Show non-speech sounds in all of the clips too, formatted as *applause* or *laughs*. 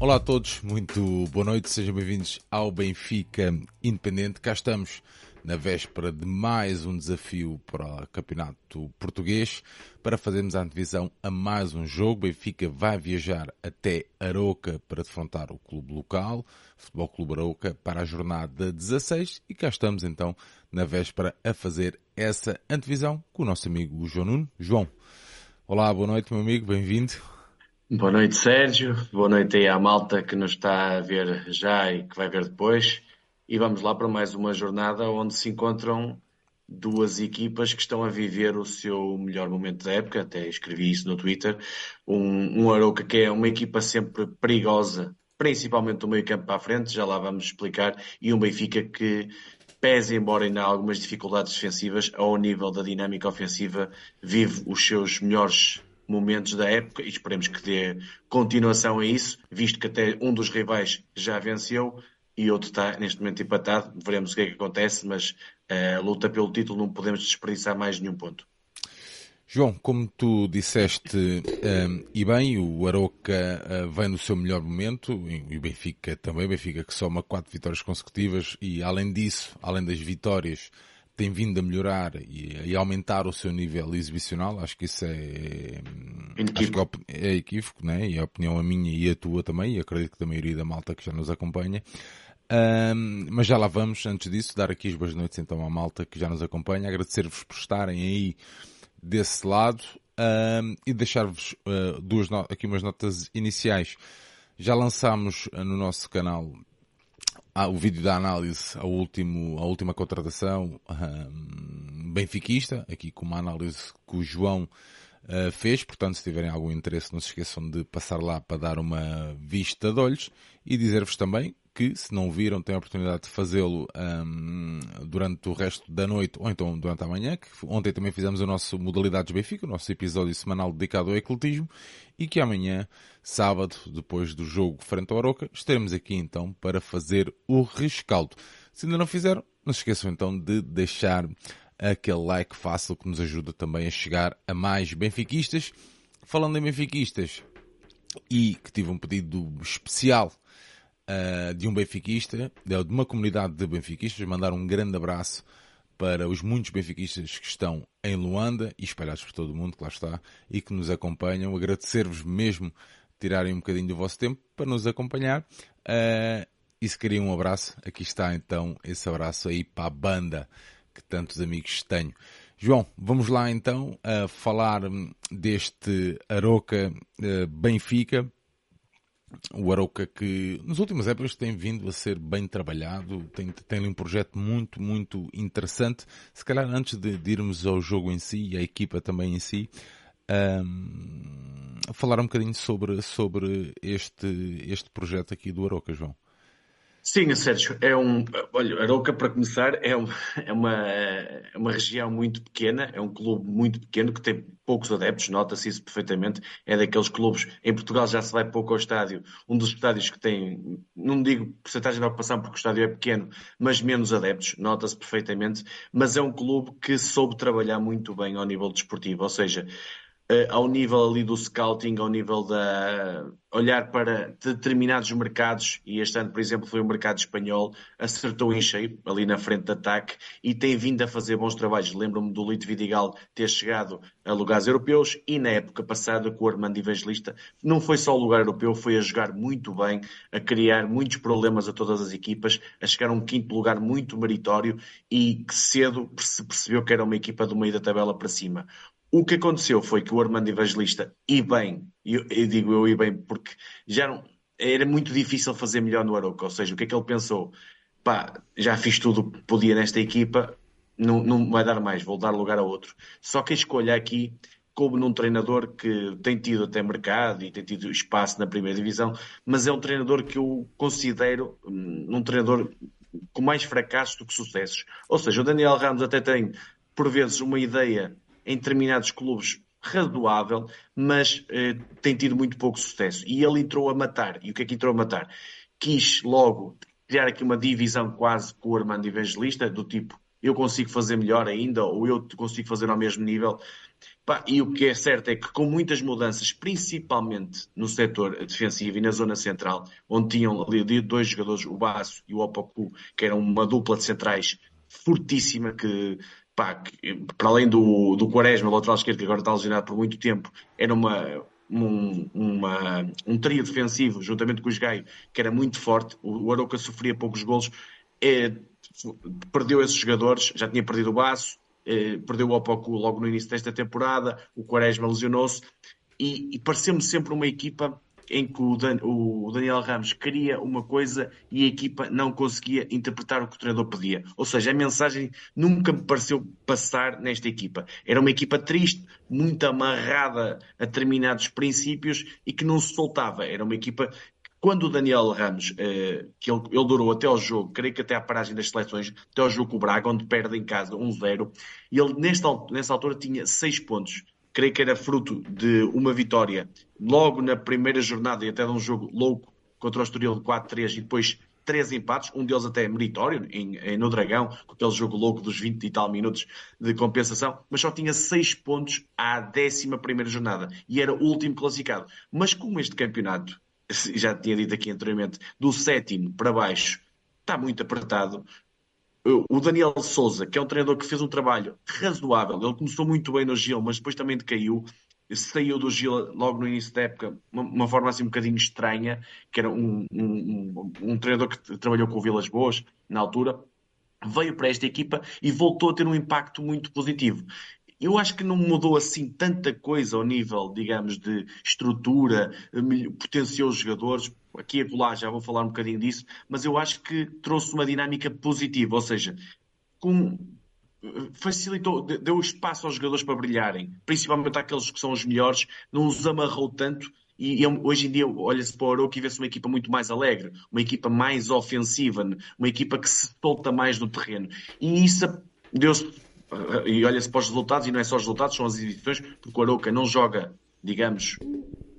Olá a todos, muito boa noite, sejam bem-vindos ao Benfica Independente. Cá estamos na véspera de mais um desafio para o Campeonato Português para fazermos a antevisão a mais um jogo. Benfica vai viajar até Aroca para defrontar o clube local, Futebol Clube Aroca, para a jornada 16 e cá estamos então na véspera a fazer essa antevisão com o nosso amigo João Nuno. João, olá, boa noite meu amigo, bem-vindo. Boa noite, Sérgio. Boa noite aí à malta que nos está a ver já e que vai ver depois. E vamos lá para mais uma jornada onde se encontram duas equipas que estão a viver o seu melhor momento da época. Até escrevi isso no Twitter. Um, um que é uma equipa sempre perigosa, principalmente do meio campo para a frente, já lá vamos explicar. E um Benfica que pese embora ainda algumas dificuldades defensivas, ao nível da dinâmica ofensiva, vive os seus melhores momentos da época e esperemos que dê continuação a isso, visto que até um dos rivais já venceu e outro está neste momento empatado. Veremos o que é que acontece, mas eh, a luta pelo título não podemos desperdiçar mais nenhum ponto. João, como tu disseste um, e bem, o Aroca uh, vem no seu melhor momento e o Benfica também, o Benfica que soma quatro vitórias consecutivas e além disso, além das vitórias, tem vindo a melhorar e, e aumentar o seu nível exibicional. Acho que isso é, equívoco. é, é equívoco, né? E a opinião a minha e a tua também, e acredito que da maioria da malta que já nos acompanha. Um, mas já lá vamos, antes disso, dar aqui as boas noites então à malta que já nos acompanha, agradecer-vos por estarem aí desse lado um, e deixar-vos uh, duas aqui umas notas iniciais. Já lançámos uh, no nosso canal ah, o vídeo da análise ao último, à última contratação um, benfiquista, aqui com uma análise que o João uh, fez, portanto se tiverem algum interesse não se esqueçam de passar lá para dar uma vista de olhos e dizer-vos também que, se não viram, têm a oportunidade de fazê-lo um, durante o resto da noite ou então durante a manhã, que ontem também fizemos o nosso Modalidades Benfica, o nosso episódio semanal dedicado ao ecletismo, e que amanhã, sábado, depois do jogo frente ao Aroca, estaremos aqui então para fazer o rescaldo. Se ainda não fizeram, não se esqueçam então de deixar aquele like fácil que nos ajuda também a chegar a mais benfiquistas. Falando em benfiquistas, e que tive um pedido especial uh, de um benfiquista, de uma comunidade de benfiquistas, mandar um grande abraço para os muitos benfiquistas que estão em Luanda e espalhados por todo o mundo, que lá está, e que nos acompanham. Agradecer-vos mesmo tirarem um bocadinho do vosso tempo para nos acompanhar. Uh, e se queriam um abraço, aqui está então esse abraço aí para a banda que tantos amigos tenho. João, vamos lá então a falar deste Aroca Benfica, o Arouca que nas últimas épocas tem vindo a ser bem trabalhado, tem, tem um projeto muito, muito interessante. Se calhar antes de, de irmos ao jogo em si e a equipa também em si, um, falar um bocadinho sobre, sobre este, este projeto aqui do Arouca, João. Sim, Sérgio, é um. Olha, Arouca, para começar, é, um, é, uma, é uma região muito pequena, é um clube muito pequeno que tem poucos adeptos, nota-se isso perfeitamente. É daqueles clubes. Em Portugal já se vai pouco ao estádio, um dos estádios que tem, não digo porcentagem de ocupação porque o estádio é pequeno, mas menos adeptos, nota-se perfeitamente. Mas é um clube que soube trabalhar muito bem ao nível desportivo, ou seja, ao nível ali do scouting, ao nível da olhar para determinados mercados, e este ano, por exemplo, foi o mercado espanhol, acertou em cheio ali na frente de ataque e tem vindo a fazer bons trabalhos. Lembro-me do Lito Vidigal ter chegado a lugares europeus e na época passada com o Armando Evangelista não foi só o lugar europeu, foi a jogar muito bem, a criar muitos problemas a todas as equipas, a chegar a um quinto lugar muito meritório e que cedo se percebeu que era uma equipa do meio da tabela para cima. O que aconteceu foi que o Armando Evangelista, e bem, eu, eu digo eu e bem, porque já não, era muito difícil fazer melhor no Aroca, ou seja, o que é que ele pensou? Pá, já fiz tudo o que podia nesta equipa, não, não vai dar mais, vou dar lugar a outro. Só que a escolha aqui coube num treinador que tem tido até mercado e tem tido espaço na primeira divisão, mas é um treinador que eu considero hum, um treinador com mais fracassos do que sucessos. Ou seja, o Daniel Ramos até tem, por vezes, uma ideia em determinados clubes razoável, mas eh, tem tido muito pouco sucesso. E ele entrou a matar. E o que é que entrou a matar? Quis logo criar aqui uma divisão quase com o Armando Evangelista, do tipo eu consigo fazer melhor ainda, ou eu consigo fazer ao mesmo nível. E o que é certo é que com muitas mudanças, principalmente no setor defensivo e na zona central, onde tinham ali dois jogadores, o Basso e o Opoku, que eram uma dupla de centrais fortíssima, que, pá, que para além do, do Quaresma, lateral esquerdo, que agora está lesionado por muito tempo, era uma, um, uma, um trio defensivo, juntamente com os Gaio, que era muito forte. O, o Aroca sofria poucos golos, é, perdeu esses jogadores, já tinha perdido o Baço, é, perdeu o Opoku logo no início desta temporada, o Quaresma lesionou-se, e, e sempre uma equipa em que o, Dan, o, Daniel Ramos queria uma coisa e a equipa não conseguia interpretar o que o treinador pedia. Ou seja, a mensagem nunca me pareceu passar nesta equipa. Era uma equipa triste, muito amarrada a determinados princípios e que não se soltava. Era uma equipa quando o Daniel Ramos, eh, que ele, durou até ao jogo, creio que até à paragem das seleções, até ao jogo com o Braga, onde perde em casa 1-0, e ele nesta, nessa altura tinha 6 pontos creio que era fruto de uma vitória logo na primeira jornada e até de um jogo louco contra o Estoril de 4-3 e depois três empates, um deles até meritório, em, em, no Dragão, com aquele jogo louco dos 20 e tal minutos de compensação, mas só tinha seis pontos à décima primeira jornada e era o último classificado. Mas como este campeonato, *laughs* já tinha dito aqui anteriormente, do sétimo para baixo está muito apertado, o Daniel Souza, que é um treinador que fez um trabalho razoável, ele começou muito bem no Gil, mas depois também decaiu, saiu do Gil logo no início da época, uma, uma forma assim um bocadinho estranha, que era um, um, um, um treinador que trabalhou com o Vilas Boas na altura, veio para esta equipa e voltou a ter um impacto muito positivo. Eu acho que não mudou assim tanta coisa ao nível, digamos, de estrutura, potenciou os jogadores, aqui e acolá já vou falar um bocadinho disso, mas eu acho que trouxe uma dinâmica positiva, ou seja, com, facilitou, deu espaço aos jogadores para brilharem, principalmente aqueles que são os melhores, não os amarrou tanto. E, hoje em dia olha-se para o Aroca e vê-se uma equipa muito mais alegre, uma equipa mais ofensiva, uma equipa que se solta mais no terreno. E isso deu-se. E olha-se para os resultados, e não é só os resultados, são as exibições, porque o Aroca não joga, digamos,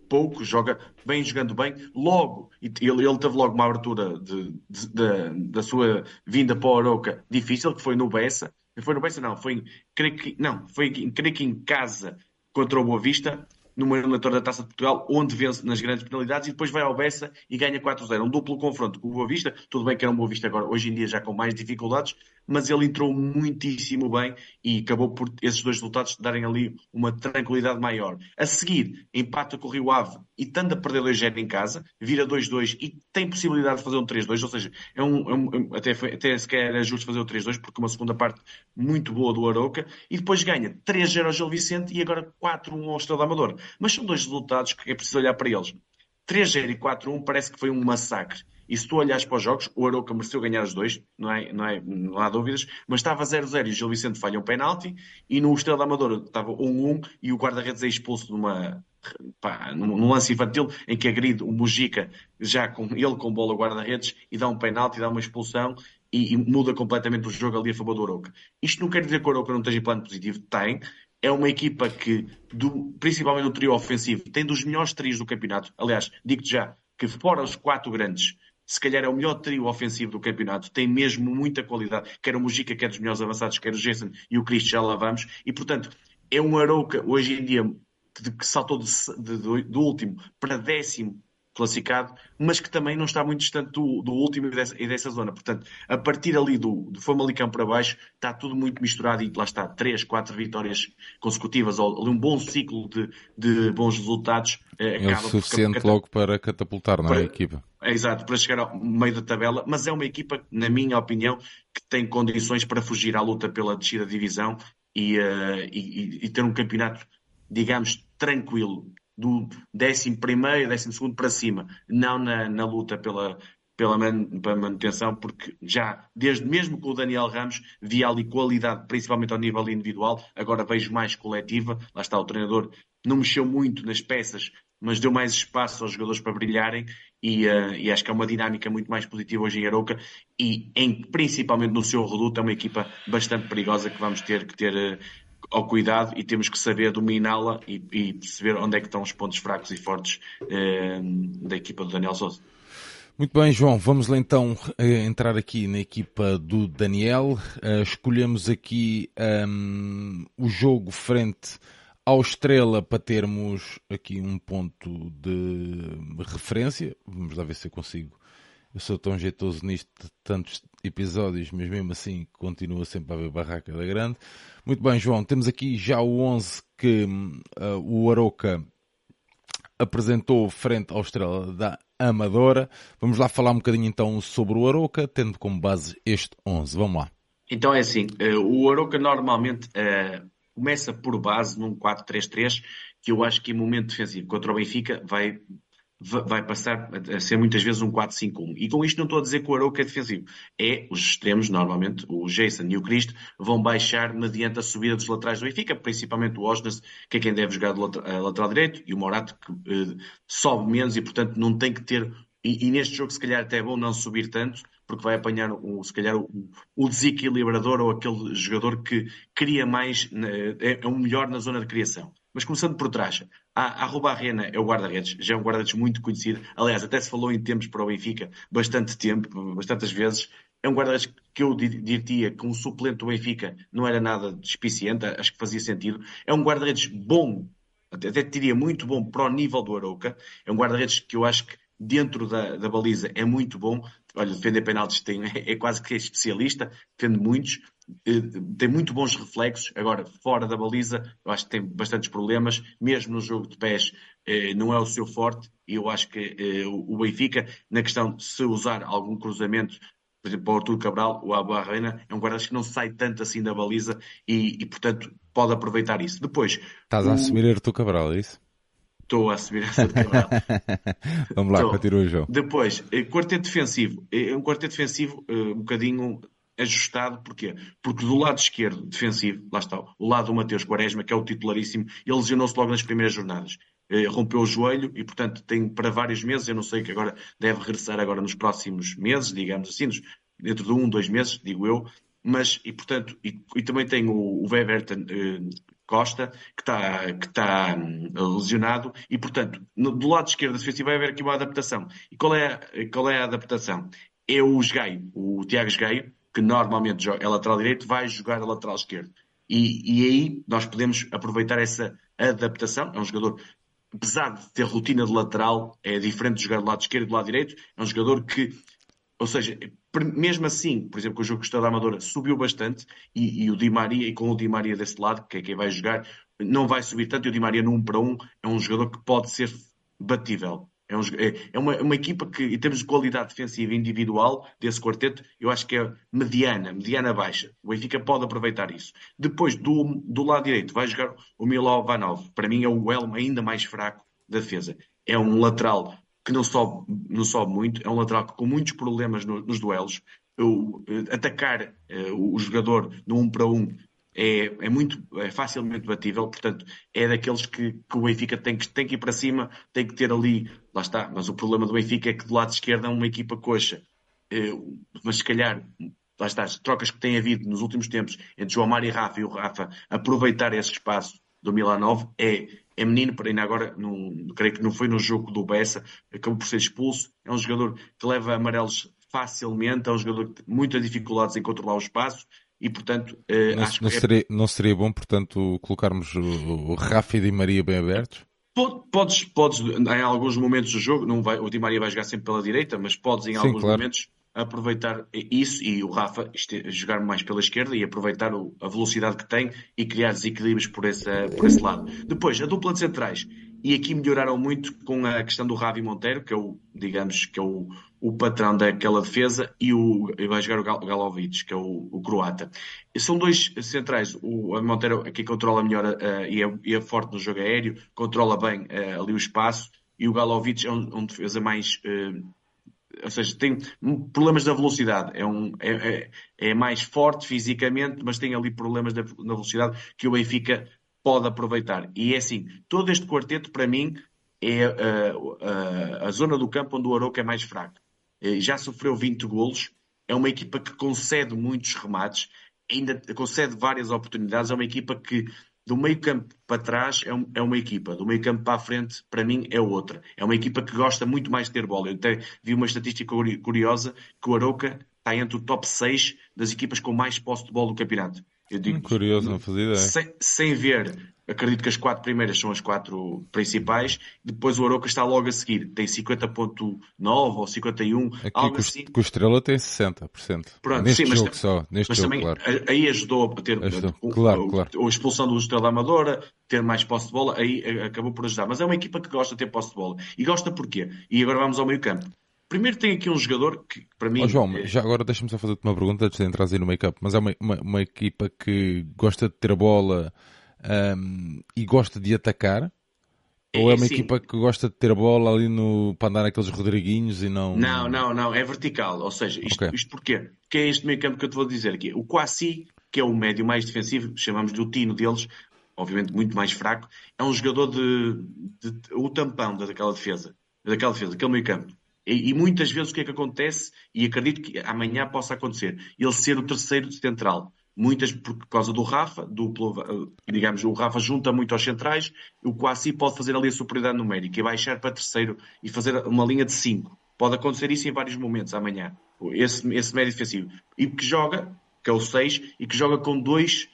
pouco, joga bem jogando bem. Logo, ele, ele teve logo uma abertura de, de, de, da sua vinda para o Aroca difícil, que foi no Bessa. Foi no Bessa, não, foi, creio que, não, foi creio que em casa contra o Boa Vista numa eliminatória da Taça de Portugal, onde vence nas grandes penalidades e depois vai ao Bessa e ganha 4-0. Um duplo confronto com o Boa Vista. Tudo bem que era um Boa Vista agora, hoje em dia já com mais dificuldades, mas ele entrou muitíssimo bem e acabou por esses dois resultados darem ali uma tranquilidade maior. A seguir, empata com o Rio Ave e tende a perder 2-0 em casa, vira 2-2 e tem possibilidade de fazer um 3-2, ou seja, é um, é um, até, foi, até sequer era justo fazer o 3-2, porque uma segunda parte muito boa do Aroca, e depois ganha 3-0 ao Gil Vicente e agora 4-1 ao Estrela Amador. Mas são dois resultados que é preciso olhar para eles. 3-0 e 4-1 parece que foi um massacre. E se tu olhares para os jogos, o Aroca mereceu ganhar os dois, não, é, não, é, não há dúvidas, mas estava 0-0 e o Gil Vicente falha um penalti, e no Estrela Amadora estava 1-1 e o guarda-redes é expulso numa, pá, num, lance infantil em que agride o Mujica, já com ele com bola guarda-redes, e dá um penalti, dá uma expulsão, e, e, muda completamente o jogo ali a favor do Aroca. Isto não quer dizer que o Aroca não esteja em plano positivo, tem, é uma equipa que, do, principalmente no trio ofensivo, tem dos melhores trios do campeonato. Aliás, digo-te já que fora os quatro grandes, se calhar é o melhor trio ofensivo do campeonato, tem mesmo muita qualidade, quer o Mujica, quer os melhores avançados, quer o Jason e o Cristo, já lá vamos, e portanto é um Arouca hoje em dia que, que saltou de, de, do último para décimo classificado, mas que também não está muito distante do, do último e dessa, e dessa, zona. Portanto, a partir ali do, do Famalicão para baixo, está tudo muito misturado e lá está, três, quatro vitórias consecutivas, ou ali um bom ciclo de, de bons resultados. Eh, é o suficiente por, logo para catapultar, não é, para, equipa? É exato, para chegar ao meio da tabela, mas é uma equipa, na minha opinião, que tem condições para fugir à luta pela descida de divisão e, uh, e, e ter um campeonato, digamos, tranquilo do 11 primeiro, 12 segundo para cima, não na, na luta pela, pela, manutenção, porque já, desde mesmo com o Daniel Ramos, via ali qualidade, principalmente ao nível individual, agora vejo mais coletiva, lá está o treinador, não mexeu muito nas peças, mas deu mais espaço aos jogadores para brilharem. E, uh, e acho que é uma dinâmica muito mais positiva hoje em Aroca e em, principalmente no seu reduto é uma equipa bastante perigosa que vamos ter que ter uh, ao cuidado e temos que saber dominá-la e, e, perceber onde é que estão os pontos fracos e fortes eh, da equipa do Daniel Sousa. Muito bem, João, vamos lá então eh, entrar aqui na equipa do Daniel. Uh, escolhemos aqui um, o jogo frente ao Estrela para termos aqui um ponto de referência. Vamos lá ver se eu consigo. Eu sou tão jeitoso nisto de tantos episódios, mas mesmo assim continua sempre a haver barraca da grande. Muito bem, João, temos aqui já o 11 que uh, o Aroca apresentou frente ao Estrela da Amadora. Vamos lá falar um bocadinho então sobre o Aroca, tendo como base este 11. Vamos lá. Então é assim, uh, o Aroca normalmente uh, começa por base num 4-3-3, que eu acho que em momento defensivo contra o Benfica vai vai passar a ser muitas vezes um 4-5-1. E com isto não estou a dizer que o Arouca é defensivo. É, os extremos, normalmente, o Jason e o Cristo, vão baixar mediante a subida dos laterais do Benfica, principalmente o Osnas, que é quem deve jogar do lateral, lateral direito, e o Morato, que uh, sobe menos e, portanto, não tem que ter... E, e, neste jogo, se calhar, até é bom não subir tanto, porque vai apanhar, o, se calhar, o, o desequilibrador ou aquele jogador que cria mais, é, é o melhor na zona de criação. Mas começando por trás, a, a Rubarrena é o guarda-redes, já é um guarda-redes muito conhecido. Aliás, até se falou em tempos para o Benfica, bastante tempo, bastantes vezes. É um guarda-redes que eu diria que um suplente do Benfica não era nada despiciente, acho que fazia sentido. É um guarda-redes bom, até diria muito bom para o nível do Arouca. É um guarda-redes que eu acho que dentro da, da baliza é muito bom. Olha, defender penaltis tem, *laughs* é quase que é especialista, defende muitos. Eh, tem muito bons reflexos. Agora, fora da baliza, eu acho que tem bastantes problemas. Mesmo no jogo de pés, eh, não é o seu forte. E eu acho que eh, o Benfica, na questão de se usar algum cruzamento, por exemplo, para o Artur Cabral, o Abu Arreina, é um guarda que não sai tanto assim da baliza e, e, portanto, pode aproveitar isso. Depois. Estás a assumir Artur Cabral, é isso? Estou a assumir essa de Cabral. *laughs* Vamos lá, então, continua o jogo. Depois, quarteto defensivo. É um quarteto defensivo um bocadinho ajustado, porquê? Porque do lado esquerdo, defensivo, lá está, o lado do Mateus Quaresma, que é o titularíssimo, ele lesionou-se logo nas primeiras jornadas. Eh, rompeu o joelho e, portanto, tem para vários meses, eu não sei que agora deve regressar agora nos próximos meses, digamos assim, nos, dentro de um, dois meses, digo eu, mas, e portanto, e, e também tem o, o Weverton eh, Costa, que está que tá, hum, lesionado, e portanto, no, do lado esquerdo defensivo vai haver aqui uma adaptação. E qual é, qual é a adaptação? É o Esgaio, o Tiago Esgaio, que normalmente é lateral direito, vai jogar a lateral esquerdo. E, e aí nós podemos aproveitar essa adaptação. É um jogador, apesar de ter rotina de lateral, é diferente de jogar do lado esquerdo e do lado direito. É um jogador que, ou seja, mesmo assim, por exemplo, o jogo Estado da Amadora subiu bastante e, e, o Di Maria, e com o Di Maria desse lado, que é quem vai jogar, não vai subir tanto. E o Di Maria 1 para 1 é um jogador que pode ser batível. É, um, é, é uma, uma, equipa que, em termos de qualidade defensiva individual desse quarteto, eu acho que é mediana, mediana baixa. O Benfica pode aproveitar isso. Depois, do, do lado direito, vai jogar o Milovanov. Para mim é o elmo ainda mais fraco da defesa. É um lateral que não sobe, não sobe muito, é um lateral com muitos problemas no, nos duelos. Eu, eh, atacar uh, o jogador no um para um é, é muito é facilmente batível, portanto, é daqueles que, que, o Benfica tem que, tem que ir para cima, tem que ter ali, lá está, mas o problema do Benfica é que do lado esquerdo é uma equipa coxa, é, mas se calhar, lá está, as trocas que tem havido nos últimos tempos entre João Mário e Rafa e o Rafa aproveitar esse espaço do Milanov é, é menino para ainda agora, num, creio que não foi no jogo do Bessa, acabou por ser expulso, é um jogador que leva amarelos facilmente, é um jogador que tem muitas dificuldades em controlar o espaço, e portanto uh, não, não, é... seria, não seria bom portanto colocarmos o, o Rafa e Di Maria bem abertos? Podes, podes, em alguns momentos do jogo, não vai, o Di Maria vai jogar sempre pela direita, mas podes em Sim, alguns claro. momentos aproveitar isso e o Rafa jogar mais pela esquerda e aproveitar a velocidade que tem e criar desequilíbrios por, essa, por esse lado. Depois, a dupla de centrais. E aqui melhoraram muito com a questão do Ravi Monteiro, que é o, digamos, que é o, o patrão daquela defesa, e, o, e vai jogar o Galovic, que é o, o croata. E são dois centrais. O Monteiro aqui controla melhor uh, e, é, e, é, forte no jogo aéreo, controla bem uh, ali o espaço, e o Galovic é um, um defesa mais. Uh, ou seja, tem problemas da velocidade. É, um, é, é, é, mais forte fisicamente, mas tem ali problemas da, na velocidade que o Benfica pode aproveitar. E é assim, todo este quarteto, para mim, é uh, uh, a zona do campo onde o Aroca é mais fraco. Uh, já sofreu 20 golos, é uma equipa que concede muitos remates, ainda concede várias oportunidades, é uma equipa que do meio campo para trás é, um, é, uma equipa, do meio campo para a frente, para mim, é outra. É uma equipa que gosta muito mais de ter bola. Eu até vi uma estatística curiosa que o Aroca está entre o top 6 das equipas com mais posse de bola do campeonato. Eu digo, hum, Curioso, não fazia ideia. Sem, sem ver acredito que as quatro primeiras são as quatro principais. Depois o Aroca está logo a seguir, tem 50.9 ou 51, Aqui algo com, assim. Com o Estrela tem 60%. Pronto, neste sim, jogo mas, só, neste mas jogo, também claro. aí ajudou a ter ajudou. O, claro, claro. a expulsão do Estrela Amadora, ter mais posse de bola, aí acabou por ajudar. Mas é uma equipa que gosta de ter posse de bola. E gosta porquê? E agora vamos ao meio campo. Primeiro tem aqui um jogador que, para mim... Oh, João, é... já agora deixa-me só fazer-te uma pergunta antes de entrar aí no meio-campo. Mas é uma, uma, uma equipa que gosta de ter a bola um, e gosta de atacar? Ou é uma Sim. equipa que gosta de ter a bola ali no, para andar naqueles Rodriguinhos e não. Não, não, não, é vertical. Ou seja, isto, okay. isto porquê? Que é este meio campo que eu te vou dizer aqui. O Quasi, que é o médio mais defensivo, chamamos de o Tino deles, obviamente muito mais fraco, é um jogador de, de, de o tampão daquela defesa, daquela defesa, daquele meio campo. E, e, muitas vezes o que é que acontece, e acredito que amanhã possa acontecer, ele ser o terceiro central muitas por causa do Rafa, duplo, digamos, o Rafa junta muito aos centrais, o Quasi pode fazer ali a superioridade numérica e baixar para terceiro e fazer uma linha de 5. Pode acontecer isso em vários momentos amanhã, esse, esse médio defensivo. E que joga, que é o 6, e que joga com dois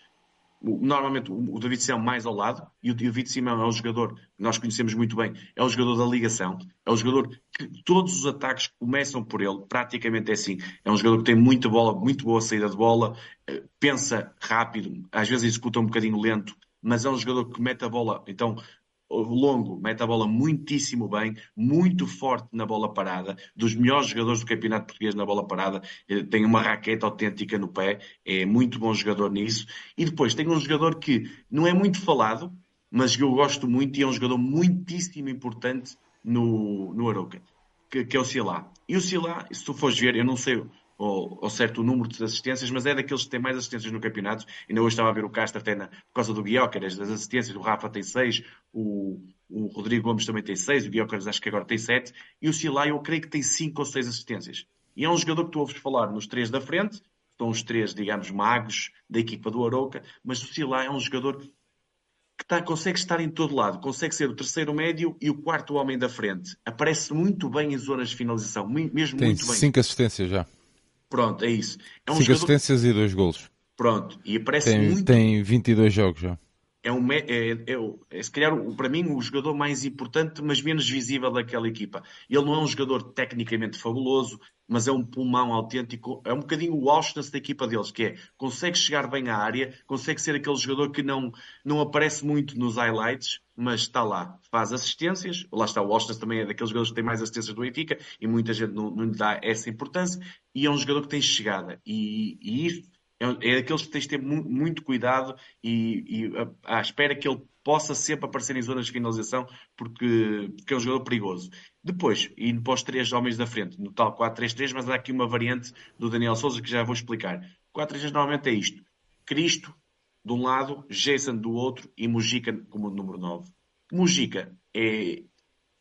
Normalmente o David Simão mais ao lado, e o David Simão é um jogador que nós conhecemos muito bem, é o jogador da ligação, é o jogador que todos os ataques começam por ele, praticamente é assim. É um jogador que tem muita bola, muito boa saída de bola, eh, pensa rápido, às vezes executa um bocadinho lento, mas é um jogador que mete a bola. Então, longo, mete a bola muitíssimo bem, muito forte na bola parada, dos melhores jogadores do campeonato português na bola parada, tem uma raquete autêntica no pé, é muito bom jogador nisso. E depois tem um jogador que não é muito falado, mas eu gosto muito e é um jogador muitíssimo importante no, no Aroca, que, que é o Silá. E o Silá, se tu fores ver, eu não sei ou, ou certo número de assistências, mas é daqueles que têm mais assistências no campeonato. Ainda hoje estava a ver o Castro até na, por causa do Guiócaras, das assistências, o Rafa tem 6, o, o Rodrigo Gomes também tem 6, o Guiócaras acho que agora tem 7, e o Silai eu creio que tem 5 ou 6 assistências. E é um jogador que tu ouves falar nos três da frente, estão os três, digamos, magos da equipa do Aroca, mas o Silai é um jogador que tá, consegue estar em todo lado, consegue ser o terceiro médio e o quarto homem da frente. Aparece muito bem em zonas de finalização, mesmo Tem muito bem. cinco assistências já. Pronto, é isso. É um jogador... assistências e dois golos. Pronto, e aparece tem, muito. Tem 22 jogos já. É, um, é, é, é, se calhar, para mim, o jogador mais importante, mas menos visível daquela equipa. Ele não é um jogador tecnicamente fabuloso, mas é um pulmão autêntico. É um bocadinho o Auschwitz da equipa deles, que é consegue chegar bem à área, consegue ser aquele jogador que não, não aparece muito nos highlights, mas está lá, faz assistências. Lá está, o Auschwitz também é daqueles jogadores que tem mais assistências do Benfica e muita gente não, não lhe dá essa importância. E é um jogador que tem chegada. E, e isto é, é daqueles que tens de ter muito, cuidado e, e à espera que ele possa sempre aparecer em zonas de finalização, porque, porque é um jogador perigoso. Depois, indo para os três homens da frente, no tal 4-3-3, mas há aqui uma variante do Daniel Souza que já vou explicar. 4-3-3 normalmente é isto: Cristo de um lado, Jason do outro e Mujica como número 9. Mujica é,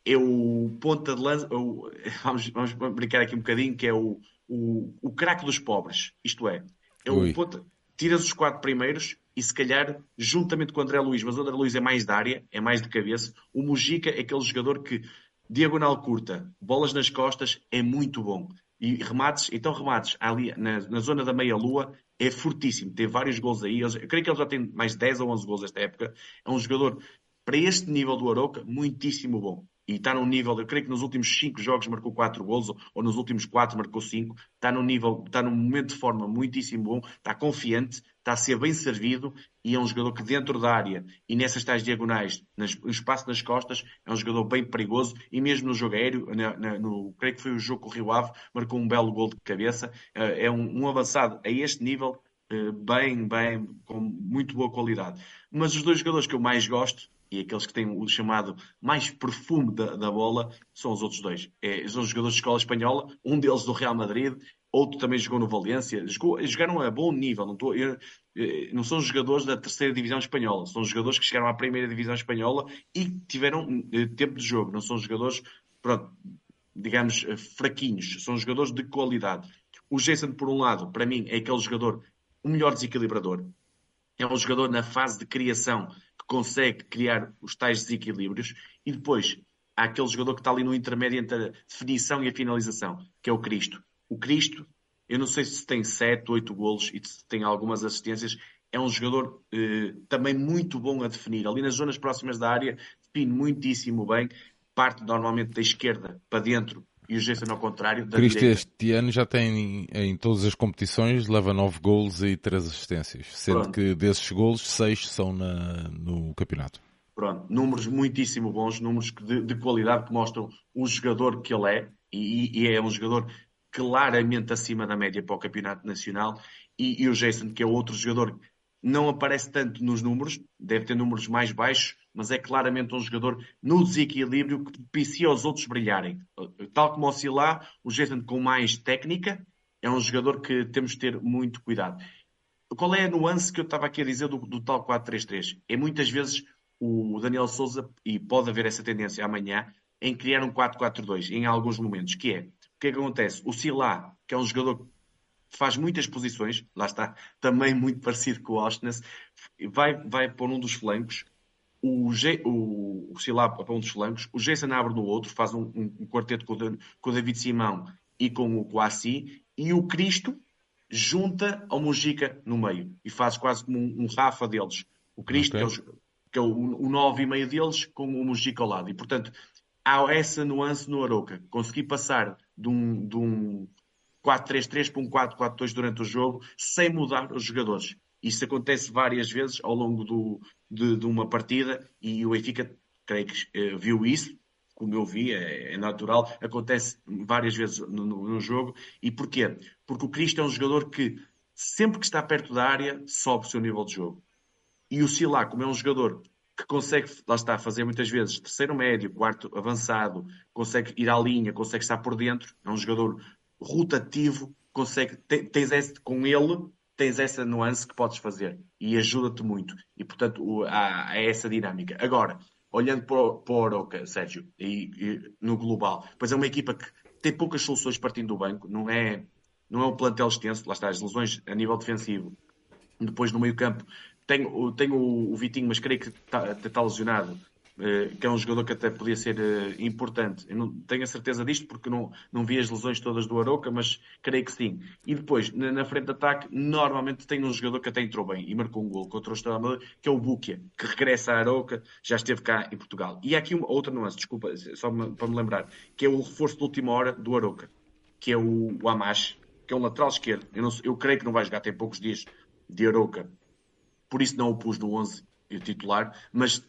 é o ponta de lança, o, *laughs* vamos, vamos brincar aqui um bocadinho, que é o, o, o craque dos pobres. Isto é, é o ponta, tiras os quatro primeiros e se calhar, juntamente com o André Luiz, mas o André Luiz é mais da área, é mais de cabeça, o Mujica é aquele jogador que, diagonal curta, bolas nas costas, é muito bom. E remates, então remates ali na, na zona da meia-lua é fortíssimo. Tem vários gols aí. Eu creio que ele já tem mais 10 ou 11 gols esta época. É um jogador, para este nível do Aroca, muitíssimo bom e está num nível, eu creio que nos últimos 5 jogos marcou 4 gols, ou nos últimos 4 marcou 5, está num nível, está num momento de forma muitíssimo bom, está confiante, está a ser bem servido e é um jogador que dentro da área e nessas tais diagonais, no espaço nas costas, é um jogador bem perigoso e mesmo no jogo aéreo, na, na, no, creio que foi o jogo com o Rio Ave, marcou um belo gol de cabeça, eh, é um, um avançado a este nível, eh, bem, bem, com muito boa qualidade. Mas os dois jogadores que eu mais gosto e aqueles que têm o chamado mais perfume da, da bola são os outros dois. É, são os jogadores de escola espanhola, um deles do Real Madrid, outro também jogou no Valência. Jogou, jogaram a bom nível, não, estou, eu, não são jogadores da terceira divisão espanhola, são jogadores que chegaram à primeira divisão espanhola e tiveram eh, tempo de jogo, não são jogadores, pronto, digamos, eh, fraquinhos, são jogadores de qualidade. O Jason, por um lado, para mim, é aquele jogador, o melhor desequilibrador é um jogador na fase de criação consegue criar os tais desequilíbrios e depois há aquele jogador que está ali no intermédio entre a definição e a finalização, que é o Cristo. O Cristo, eu não sei se tem 7, 8 golos e se tem algumas assistências, é um jogador eh, também muito bom a definir. Ali nas zonas próximas da área, define muitíssimo bem, parte normalmente da esquerda para dentro e o Jason ao contrário. Da Cristo direita. este ano já tem em todas as competições, leva 9 golos e 3 assistências, sendo Pronto. que desses golos 6 são na, no campeonato. Pronto, números muitíssimo bons, números de, de qualidade que mostram o jogador que ele é, e, e é um jogador claramente acima da média para o campeonato nacional, e, e o Jason, que é outro jogador, não aparece tanto nos números, deve ter números mais baixos, mas é claramente um jogador no desequilíbrio que propicia aos outros brilharem. Tal como o Silá, o Jason com mais técnica, é um jogador que temos de ter muito cuidado. Qual é a nuance que eu estava aqui a dizer do, do tal 4-3-3? É muitas vezes o Daniel Souza, e pode haver essa tendência amanhã, em criar um 4-4-2 em alguns momentos, que é, o que é que acontece? O Silá, que é um jogador faz muitas posições, lá está, também muito parecido com o Ostness, vai, vai por um dos flancos, o, G, o, o para um dos flancos, o Jason abre no outro, faz um, um, um quarteto com o, com o David Simão e com o Coassi, e o Cristo junta ao Mujica no meio e faz quase como um, um Rafa deles. O Cristo, Ok. que é, o, que é o, o 9 e meio deles, com o Mujica ao lado. E, portanto, há essa nuance no Aroca. Consegui passar de um, de um 4-3-3 para um 4-4-2 durante o jogo, sem mudar os jogadores. Isso acontece várias vezes ao longo do, de, de uma partida e o Benfica, creio que eh, viu isso, como eu vi, é, é natural, acontece várias vezes no, no- no jogo. E porquê? Porque o Cristo é um jogador que, sempre que está perto da área, sobe o seu nível de jogo. E o Silá, como é um jogador que consegue, lá está, fazer muitas vezes terceiro médio, quarto avançado, consegue ir à linha, consegue estar por dentro, é um jogador rotativo, consegue, te- tens esse, com ele, tens essa nuance que podes fazer e ajuda-te muito. E portanto, há, há essa dinâmica. Agora, olhando para o, Sérgio, e, e no global, pois é uma equipa que tem poucas soluções partindo do banco, não é, não é um plantel extenso, lá está, as lesões a nível defensivo depois no meio campo o- tenho o, o Vitinho, mas creio que está, está lesionado, eh, que é um jogador que até podia ser eh, importante. Eu não tenho a certeza disto porque não, não vi as lesões todas do Aroca, mas creio que sim. E depois, na, frente de ataque, normalmente tem um jogador que até entrou bem e marcou um gol contra o Estrela Amadora, que é o Buquia, que regressa a Aroca, já esteve cá em Portugal. E há aqui uma outra nuance, desculpa, só para me lembrar, que é o reforço de última hora do Aroca, que é o, o Amash, que é um lateral esquerdo. Eu, não eu creio que não vai jogar, tem poucos dias de Aroca por isso não o pus no 11 titular, mas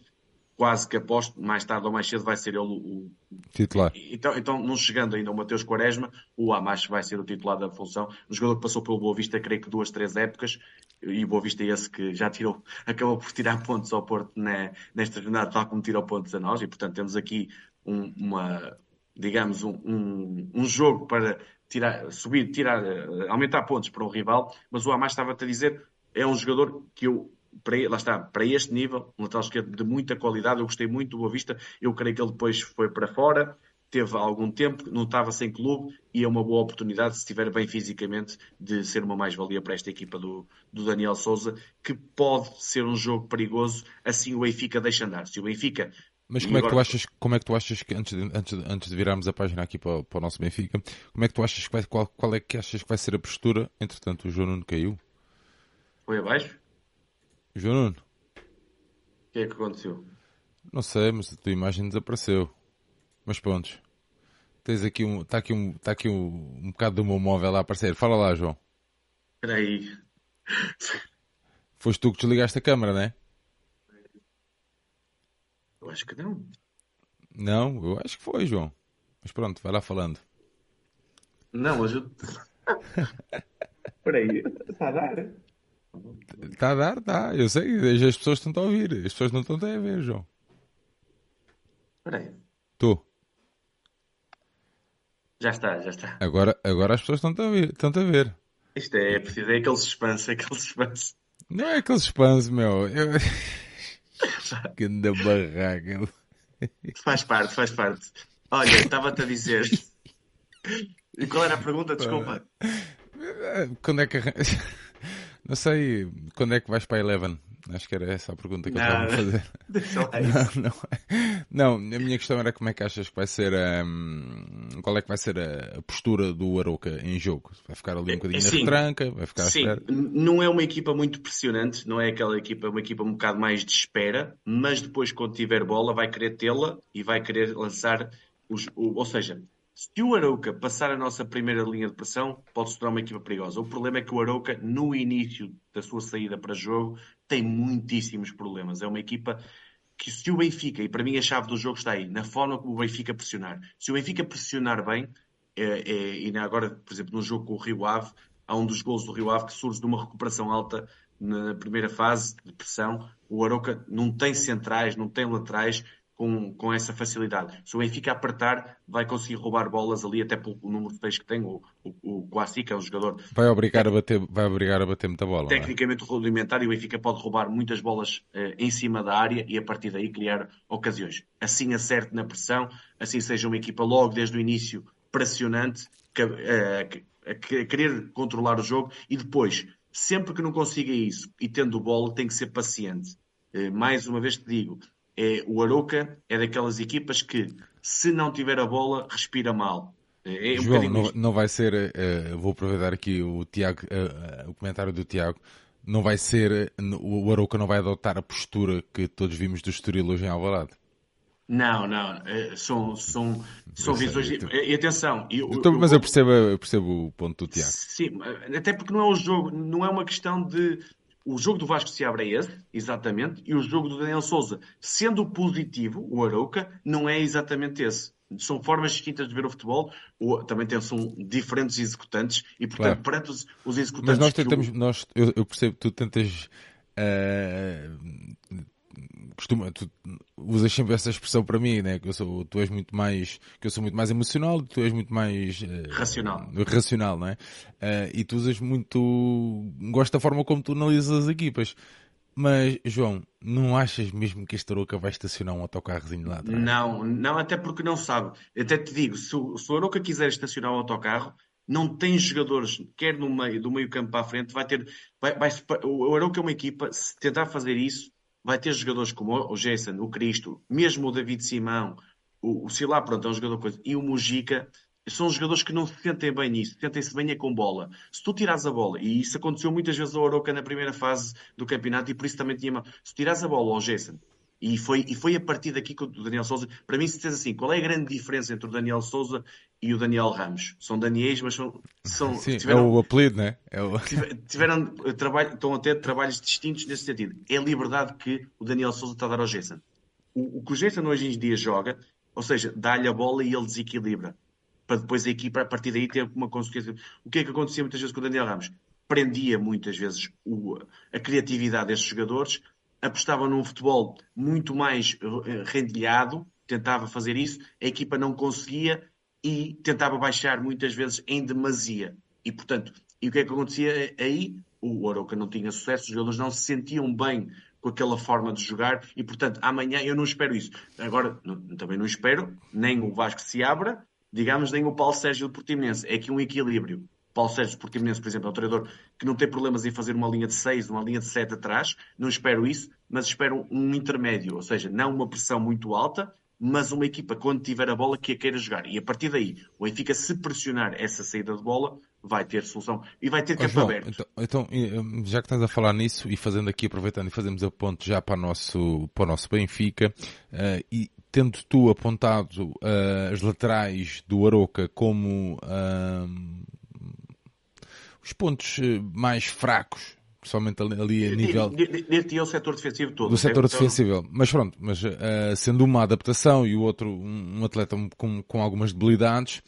quase que aposto, mais tarde ou mais cedo vai ser ele o... Titular. Então, então não chegando ainda o Mateus Quaresma, o Amacho vai ser o titular da função, um jogador que passou pelo Boa Vista, creio que duas, três épocas, e o Boa Vista é esse que já tirou, *laughs* acabou por tirar pontos ao Porto na, nesta jornada, tal como tirou pontos a nós, e portanto temos aqui um- uma, digamos, um, um, um jogo para tirar, subir, tirar, eh, aumentar pontos para um rival, mas o Amacho estava-te a dizer, é um jogador que eu, para, lá está, para este nível, um lateral esquerdo de muita qualidade, eu gostei muito do Boa Vista, eu creio que ele depois foi para fora, teve algum tempo, não estava sem clube e é uma boa oportunidade, se estiver bem fisicamente, de ser uma mais-valia para esta equipa do, do Daniel Souza, que pode ser um jogo perigoso, assim o Benfica deixa andar. Se o Benfica Mas como é, que tu achas, como é que tu achas que, antes de, antes, antes de virarmos a página aqui para, o- para o nosso Benfica, como é que tu achas que vai, qual, qual é que achas que vai ser a postura? Entretanto, o João Nuno caiu. foi abaixo, O João Nuno, o que é que aconteceu? não sei, mas a tua imagem desapareceu. Mas pronto. Tens aqui um, está aqui um, está aqui um, um bocado do meu móvel a aparecer. Fala lá, João. Espera aí. Foste tu que desligaste a câmara, não é? Eu acho que não. Não, eu acho que foi, João. Mas pronto, vai lá falando. Não, mas eu. *laughs* Espera aí. Está a dar? Está a dar, está. Eu sei, as pessoas estão a ouvir. As pessoas não estão a ver, João. Espera aí. Tu. Já está, já está. Agora, agora as pessoas estão a ver. Estão a ver. Isto é, é preciso, é aquele suspense, é aquele suspense. Não é aqueles spams, meu. Eu... *laughs* Ganda barraca. Faz parte, faz parte. Olha, estava-te a dizer. E qual era a pergunta? Desculpa. Quando é que arran... *laughs* Não sei quando é que vais para a Eleven. Acho que era essa a pergunta que não, eu estava a fazer. *laughs* não, não, é. não, a minha questão era como é que achas que vai ser a. Um, qual é que vai ser a postura do Aroca em jogo? Vai ficar ali um bocadinho sim, na retranca? Vai ficar sim, não é uma equipa muito pressionante, não é aquela equipa, é uma equipa um bocado mais de espera, mas depois, quando tiver bola, vai querer tê-la e vai querer lançar os. Ou seja, se o Arouca passar a nossa primeira linha de pressão, pode se tornar uma equipa perigosa. O problema é que o Arouca, no início da sua saída para jogo, tem muitíssimos problemas. É uma equipa que, se o Benfica, e para mim a chave do jogo está aí, na forma como o Benfica pressionar. Se o Benfica pressionar bem, é, é, e agora, por exemplo, no jogo com o Rio Ave, há um dos gols do Rio Ave que surge de uma recuperação alta na primeira fase de pressão. O Aroca não tem centrais, não tem laterais, com, com essa facilidade. Se o Benfica apertar, vai conseguir roubar bolas ali, até pelo número de peixes que tem. O, o, o que é um jogador. Vai obrigar a bater, vai obrigar a bater muita bola. É? Tecnicamente é? rudimentar e o Benfica pode roubar muitas bolas eh, em cima da área e a partir daí criar ocasiões. Assim acerte na pressão, assim seja uma equipa logo desde o início pressionante, que, eh, a querer controlar o jogo e depois, sempre que não consiga isso e tendo bola, tem que ser paciente. Eh, mais uma vez te digo, é, o Aroca é daquelas equipas que, se não tiver a bola, respira mal. É, é um João, não, não, vai ser, uh, vou aproveitar aqui o, Tiago, uh, o comentário do Tiago, não vai ser, o Aroca não vai adotar a postura que todos vimos do Estoril hoje em Alvalade. Não, não, são, são, são visões. E atenção. Eu, mas eu percebo, eu percebo o ponto do Tiago. Sim, até porque não é o jogo, não é uma questão de o jogo do Vasco se abre é esse, exatamente, e o jogo do Daniel Souza, sendo positivo, o Arouca, não é exatamente esse. São formas distintas de ver o futebol, ou, também tem, são diferentes executantes, e portanto, claro. perante os, os executantes. Mas nós tentamos, o... nós, eu, eu, percebo que tu tentas uh, costuma, tu usas sempre essa expressão para mim, né? Que eu sou, tu és muito mais, que eu sou muito mais emocional, tu és muito mais uh, racional, racional, não é? Uh, e tu usas muito, gosto da forma como tu analisas as equipas. Mas, João, não achas mesmo que este Aroca vai estacionar um autocarrozinho lá atrás? Não, não, até porque não sabe. Até te digo, se o, se o Aroca quiser estacionar um autocarro, não tem jogadores, quer no meio, do meio campo para a frente, vai ter, vai, vai, o Aroca é uma equipa, se tentar fazer isso, vai ter jogadores como o Jason, o Cristo, mesmo o David Simão, o, o Silá, pronto, é um jogador coisa, e o Mujica, são jogadores que não se sentem bem nisso, sentem-se bem é com bola. Se tu tiras a bola, e isso aconteceu muitas vezes ao Oroca na primeira fase do campeonato, e por isso também tinha. Se tiras a bola ao Jason e foi, e foi a partir daqui que o Daniel Souza, para mim, se diz assim, qual é a grande diferença entre o Daniel Souza e o Daniel Ramos? São Daniels, mas são. são Sim, tiveram, é o apelido, né? É o... Tiveram trabalho, estão a ter trabalhos distintos nesse sentido. É a liberdade que o Daniel Souza está a dar ao Jason. O, o que o Jason hoje em dia joga, ou seja, dá-lhe a bola e ele desequilibra. Para depois a equipa, a partir daí, ter uma consequência. O que é que acontecia muitas vezes com o Daniel Ramos? Prendia muitas vezes o, a criatividade destes jogadores apostava num futebol muito mais eh, rendilhado, tentava fazer isso, a equipa não conseguia e tentava baixar muitas vezes em demasia. E, portanto, e o que é que acontecia aí? O Aroca não tinha sucesso, os jogadores não se sentiam bem com aquela forma de jogar e, portanto, amanhã eu não espero isso. Agora, não, também não espero nem o Vasco se abra, digamos, nem o Paulo Sérgio do Portimonense. É aqui um equilíbrio. Paulo Sérgio Portimonense, por exemplo, é um treinador que não tem problemas em fazer uma linha de 6, uma linha de 7 atrás. Não espero isso, mas espero um intermédio, ou seja, não uma pressão muito alta, mas uma equipa, quando tiver a bola, que a queira jogar. E a partir daí, o Benfica, se pressionar essa saída de bola, vai ter solução e vai ter campo João, aberto. Então, então, já que estás a falar nisso e fazendo aqui, aproveitando e fazemos a ponto já para o nosso, para o nosso Benfica, uh, e tendo tu apontado uh, as laterais do Aroca como uh, os pontos eh, mais fracos, principalmente ali a nível. Neste é o setor defensivo todo. Do setor então... defensivo. Mas pronto, mas uh, sendo uma adaptação e o outro um, um atleta com, com algumas debilidades,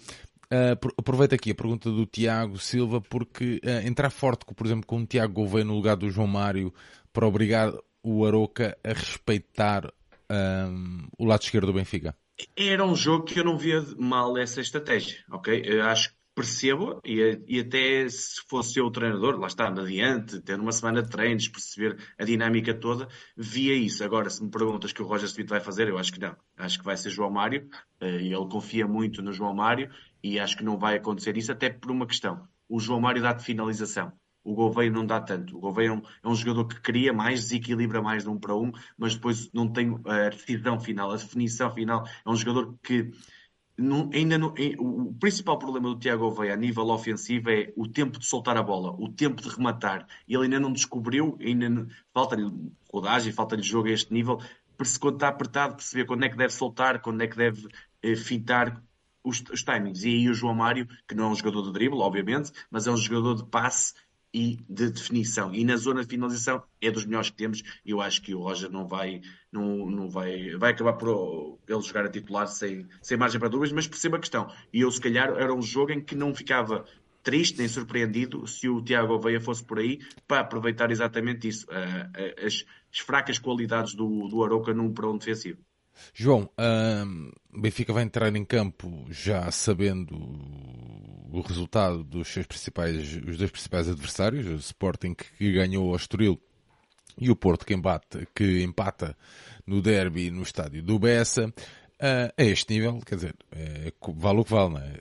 Uh, aproveito aqui a pergunta do Tiago Silva, porque uh, entrar forte, por exemplo, com o Tiago Gouveia no lugar do João Mário, para obrigar o Aroca a respeitar uh, o lado esquerdo do Benfica? Era um jogo que eu não via mal essa estratégia, ok? Eu acho percebo, e, e até se fosse eu o treinador, lá está, adiante, ter uma semana de treinos, perceber a dinâmica toda, via isso. Agora, se me perguntas que o Roger Smith vai fazer, eu acho que não. Acho que vai ser João Mário, eh, e ele confia muito no João Mário, e acho que não vai acontecer isso, até por uma questão. O João Mário dá-te finalização. O Gouveia não dá tanto. O Gouveia é um, é um, jogador que cria mais, desequilibra mais de um para um, mas depois não tem a decisão final, a definição final. É um jogador que ainda não, o principal problema do Tiago Gouveia a nível ofensivo é o tempo de soltar a bola, o tempo de rematar. Ele ainda não descobriu, ainda falta-lhe rodagem, falta-lhe jogo a este nível, quando está apertado, perceber quando é que deve soltar, quando é que deve eh, fintar os, os timings. E aí o João Mário, que não é um jogador de drible, obviamente, mas é um jogador de passe e de definição. E na zona de finalização é dos melhores que temos. Eu acho que o Roger não vai, não, não vai, vai acabar por ele jogar a titular sem, sem margem para dúvidas, mas perceba a questão. E eu, se calhar, era um jogo em que não ficava triste nem surpreendido se o Tiago Oveia fosse por aí para aproveitar exatamente isso, as, as fracas qualidades do, do Aroca num um defensivo. João, o Benfica vai entrar em campo já sabendo o resultado dos seus principais, os dois principais adversários, o Sporting que ganhou ao Estoril e o Porto que, embate, que empata no derby no estádio do Bessa. Uh, a este nível, quer dizer, é, vale o que vale, não é?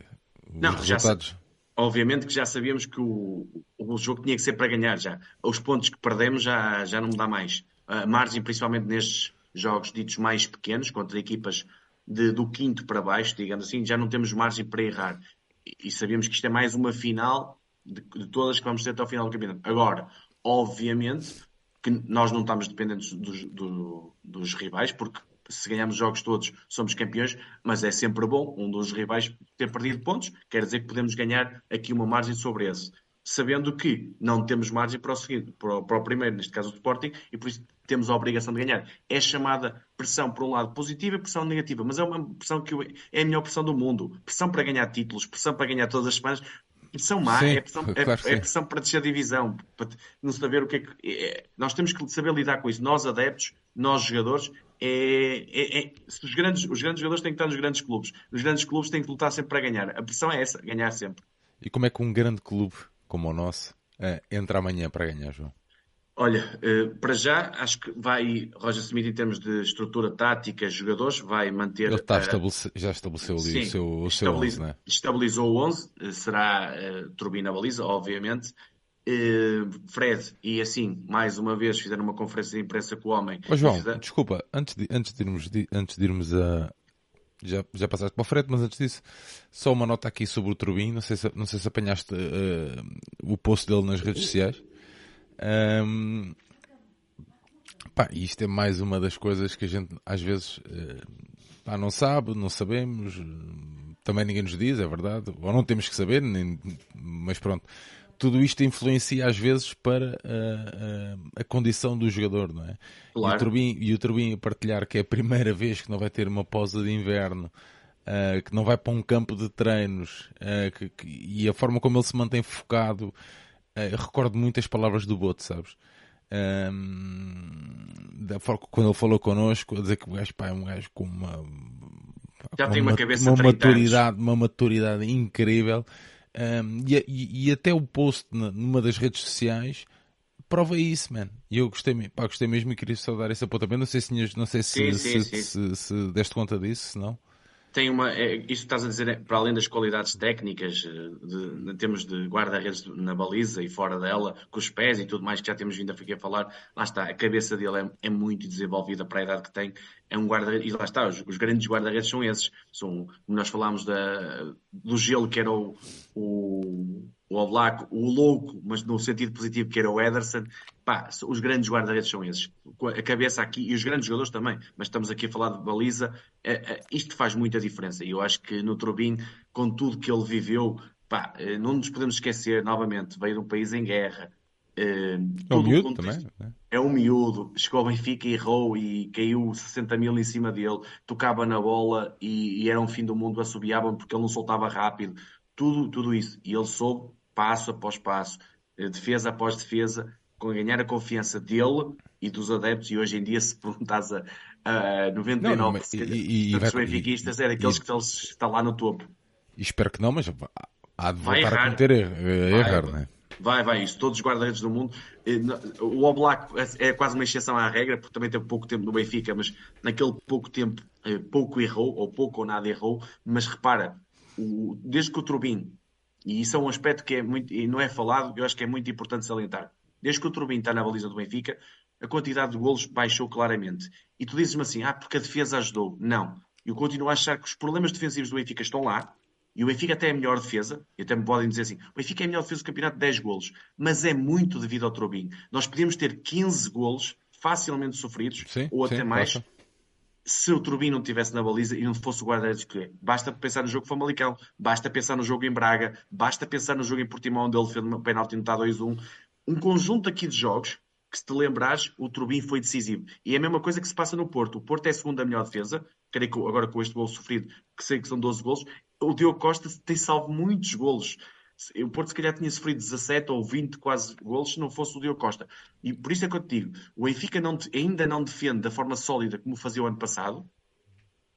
Os não, resultados... Já, obviamente que já sabíamos que o, o jogo tinha que ser para ganhar já. Os pontos que perdemos já, já não dá mais. A margem, principalmente nestes jogos ditos mais pequenos, contra equipas de, do quinto para baixo, digamos assim, já não temos margem para errar. E, sabemos que isto é mais uma final de, de, todas que vamos ter até ao final do campeonato. Agora, obviamente que nós não estamos dependentes dos, do, dos rivais, porque se ganhamos jogos todos, somos campeões, mas é sempre bom um dos rivais ter perdido pontos, quer dizer que podemos ganhar aqui uma margem sobre esse. Sabendo que não temos margem para o seguinte, para o, para o primeiro, neste caso o Sporting, e por isso temos a obrigação de ganhar. É chamada pressão, por um lado, positiva e pressão negativa, mas é uma pressão que é a melhor pressão do mundo. Pressão para ganhar títulos, pressão para ganhar todas as semanas, pressão má, sim, é, pressão, é, claro é, é, pressão para descer a divisão, para não saber o que é que. É, nós temos que saber lidar com isso. Nós, adeptos, nós, jogadores, é, é, é, os, grandes, os grandes jogadores têm que estar nos grandes clubes. Os grandes clubes têm que lutar sempre para ganhar. A pressão é essa, ganhar sempre. E como é que um grande clube como o nosso é, entra amanhã para ganhar, João? Olha, eh, para já acho que vai Roger Smith em termos de estrutura tática, jogadores, vai manter. Ele está estabelece, já estabeleceu ali sim, o seu, o seu 11, né? Estabilizou o 11, eh, será uh, Turbina Baliza, obviamente. Uh, Fred, e assim, mais uma vez, fizeram uma conferência de imprensa com o homem. Ô João, fizeram... desculpa, antes de, antes de irmos, de, antes de irmos a. Já, já passaste para o Fred, mas antes disso, só uma nota aqui sobre o Turbin. Não sei se, não sei se apanhaste uh, o post dele nas redes sociais. Um, pá, isto é mais uma das coisas que a gente às vezes uh, pá, não sabe, não sabemos, também ninguém nos diz, é verdade, ou não temos que saber, nem, mas pronto. Tudo isto influencia às vezes para a, a, a condição do jogador, não é? Claro. E o, Turbin, e o Turbin partilhar que é a primeira vez que não vai ter uma pausa de inverno, Uh, que não vai para um campo de treinos uh, que, que, e a forma como ele se mantém focado Uh, recordo muito as palavras do Boto, sabes? Um, da forma quando ele falou connosco, a dizer que o gajo pá, é um gajo com uma. Já tem uma, uma cabeça uma maturidade, uma maturidade incrível. Um, e, e, e, até o post numa das redes sociais prova isso, man. E eu gostei, pá, gostei mesmo e queria só dar esse apontamento. Não sei se, não sei se, sim, se, sim, se, se, deste conta disso, se não tem uma. É, isso estás a dizer, é, para além das qualidades técnicas, eh, de, temos de guarda-redes na baliza e fora dela, com os pés e tudo mais, que já temos vindo aqui a falar, lá está, a cabeça dele é, é muito desenvolvida para a idade que tem. É um guarda-redes, e lá está, os, os grandes guarda-redes são esses. São, nós falámos da, do gelo, que era o, o o o louco, mas no sentido positivo, que era o Ederson. Pá, os grandes guarda-redes são esses. A cabeça aqui, e os grandes jogadores também, mas estamos aqui a falar de baliza. É, é, isto faz muita diferença. E eu acho que no Trubin, com tudo que ele viveu, pá, eh, não nos podemos esquecer, novamente, veio de um país em guerra. Eh, é um miúdo também. Né? É um miúdo. Chegou ao Benfica e errou e caiu 60 mil em cima dele. Tocava na bola e, e era um fim do mundo. Assobiavam porque ele não soltava rápido. Tudo, tudo isso. E ele soube passo após passo, eh, defesa após defesa, ganhar a confiança dele e dos adeptos. E hoje em dia, se perguntas a, a 99% não, não, e, e, dos benfiquistas, é daqueles e, que está lá no topo. Espero que não, mas há de voltar a cometer erro, eh, errar, não é? Vai, vai, isso. Todos os guarda-redes do mundo. Eh, o Oblak é quase uma exceção à regra, porque também teve pouco tempo no Benfica, mas naquele pouco tempo, pouco errou, ou pouco ou nada errou. Mas repara, desde que o Turbin E isso é um aspecto que é muito, e não é falado, eu acho que é muito importante salientar. Desde que o Turbin está na baliza do Benfica, a quantidade de golos baixou claramente. E tu dizes-me assim, ah, porque a defesa ajudou. Não. Eu continuo a achar que os problemas defensivos do Benfica estão lá, e o Benfica até é a melhor defesa, e até me podem dizer assim, o Benfica é a melhor defesa do campeonato de 10 golos, mas é muito devido ao Turbin. Nós podíamos ter 15 golos facilmente sofridos, sim, ou até sim, mais, passa. se o Turbin não estivesse na baliza e não fosse o guarda-redes que é. Basta pensar no jogo Famalicão, basta pensar no jogo em Braga, basta pensar no jogo em Portimão, onde ele fez um penalti no 2-1. Um conjunto aqui de jogos que, se te lembrares, o Turbin foi decisivo. E é a mesma coisa que se passa no Porto. O Porto é a segunda melhor defesa, creio que agora com este gol sofrido, que sei que são 12 golos. O Diogo Costa tem salvo muitos golos. O Porto se calhar tinha sofrido 17 ou 20 quase golos se não fosse o Diogo Costa. E por isso é que eu te digo, o Benfica não, ainda não defende da forma sólida como fazia o ano passado,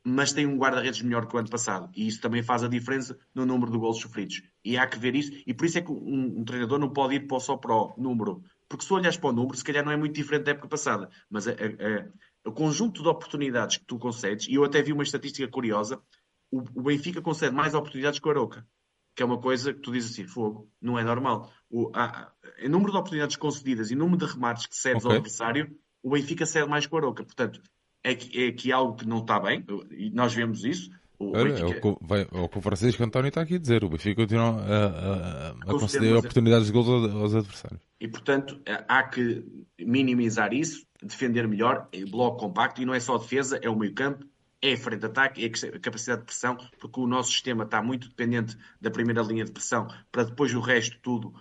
mas tem um guarda-redes melhor que o ano passado. E isso também faz a diferença no número de golos sofridos. E há que ver isso. E por isso é que um, um treinador não pode ir só para o número. Porque se olhas para o número, se calhar não é muito diferente da época passada. Mas a, a, a, o conjunto de oportunidades que tu concedes, e eu até vi uma estatística curiosa, o, o Benfica concede mais oportunidades que o Aroca. Que é uma coisa que tu dizes assim, fogo, não é normal. O a, número de oportunidades concedidas e número de remates que cedes Ok. ao adversário, o Benfica cede mais que o Aroca. Portanto, é que, é que algo que não está bem, e nós vemos isso. O Olha, é, Benfica- o que, vai, é o que o Francisco António está aqui a dizer. O Benfica continua a, a, a Conceder, oportunidades de gols aos, adversários. E, portanto, há que minimizar isso, defender melhor, em bloco compacto, e não é só a defesa, é o meio-campo, é a frente de ataque, é a capacidade de pressão, porque o nosso sistema está muito dependente da primeira linha de pressão, para depois o resto tudo,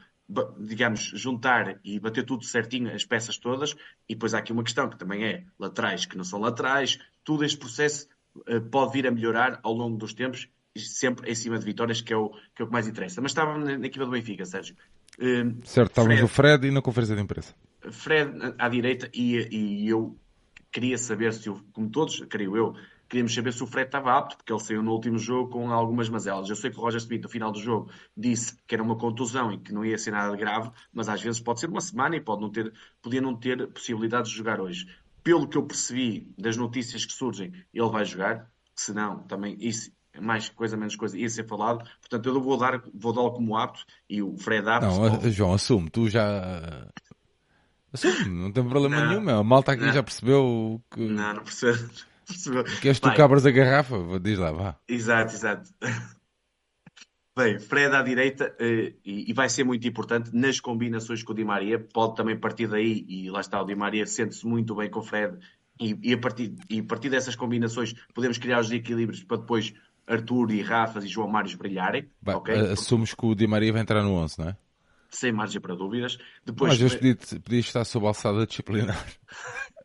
digamos, juntar e bater tudo certinho, as peças todas. E depois há aqui uma questão que também é laterais que não são laterais, tudo este processo eh, pode vir a melhorar ao longo dos tempos, sempre em cima de vitórias, que é o que, é o que mais interessa. Mas estava na, na equipa do Benfica, Sérgio. Eh, Certo, estávamos Fred. o Fred e na conferência de imprensa. Fred à direita e, e eu queria saber se, o- como todos, creio eu, queríamos saber se o Fred estava apto, porque ele saiu no último jogo com algumas mazelas. Eu sei que o Roger Smith, no final do jogo, disse que era uma contusão e que não ia ser nada de grave, mas às vezes pode ser uma semana e pode não ter, podia não ter possibilidade de jogar hoje. Pelo que eu percebi das notícias que surgem, ele vai jogar, se não, também isso, mais coisa, menos coisa, ia ser falado. Portanto, eu vou dar, vou dá-lo como apto e o Fred apto. Não, a- João, assume, tu já. Assume, não tem problema Não. nenhum. A malta aqui Não. já percebeu que, Não, não percebo. Percebeu. que és tu cabras a garrafa. Diz lá, vá. Exato, exato. *laughs* Bem, Fred à direita, eh, e, vai ser muito importante nas combinações com o Di Maria. Pode também partir daí, e lá está, o Di Maria sente-se muito bem com o Fred, e, a partir, e a partir dessas combinações podemos criar os equilíbrios para depois Arthur e Rafas e João Mários brilharem, Vai, ok? a- Assumes que o Di Maria vai entrar no 11, não é? Sem margem para dúvidas. Depois, Às vezes podia, podia estar sob alçada disciplinar. *laughs*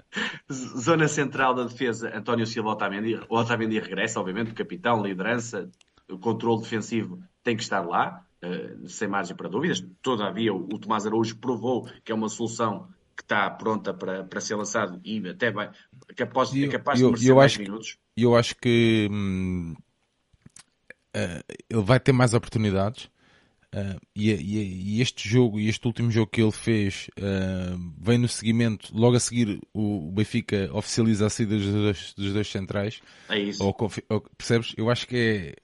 Zona central da defesa, António Silva Otamendi. O Otamendi regressa, obviamente, capitão, liderança, o controle defensivo tem que estar lá, eh, sem margem para dúvidas. Todavia, o, o Tomás Araújo provou que é uma solução que está pronta para, para ser lançado e até vai, capaz, E é eu- capaz eu- de merecer eu acho que- minutos. E eu acho que hum, eh, ele vai ter mais oportunidades. Eh, e, e- e este jogo, e este último jogo que ele fez, eh, vem no seguimento. Logo a seguir, o, o Benfica oficializa a saída dos dois, dos dois centrais. É isso. Ou ou- percebes? Eu acho que é.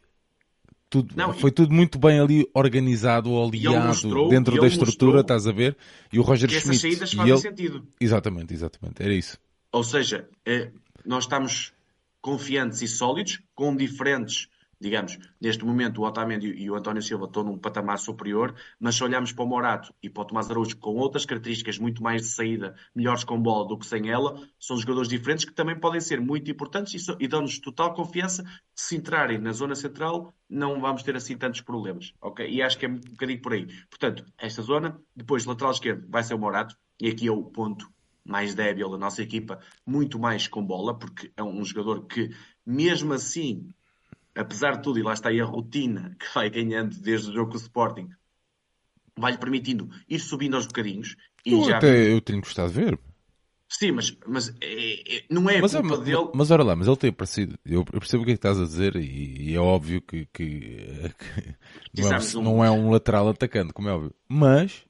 Tudo, Não, foi tudo muito bem ali organizado, aliado mostrou- dentro e da estrutura, estás a ver? E o Roger que essas Schmidt saídas e fazem ele, sentido. exatamente, exatamente, era isso. Ou seja, eh, nós estamos confiantes e sólidos, com diferentes, digamos, neste momento o Otamendi e o António Silva estão num patamar superior, mas se olharmos para o Morato e para o Tomás Araújo com outras características muito mais de saída, melhores com bola do que sem ela, são jogadores diferentes que também podem ser muito importantes e, so- e dão-nos total confiança que se entrarem na zona central não vamos ter assim tantos problemas, ok? E acho que é um bocadinho por aí. Portanto, esta zona, depois lateral esquerdo vai ser o Morato, e aqui é o ponto mais débil da nossa equipa, muito mais com bola, porque é um jogador que, mesmo assim, apesar de tudo, e lá está aí a rotina que vai ganhando desde o jogo com o Sporting, vai-lhe permitindo ir subindo aos bocadinhos. E Eu já até eu tenho gostado de ver. Sim, mas, mas é- é- não é Mas, culpa mas, dele. mas ora lá, mas ele tem aparecido. Eu, percebo o que é que estás a dizer e, e é óbvio que, que- *laughs* que não, é, de um- não é um lateral atacante, como é óbvio. Mas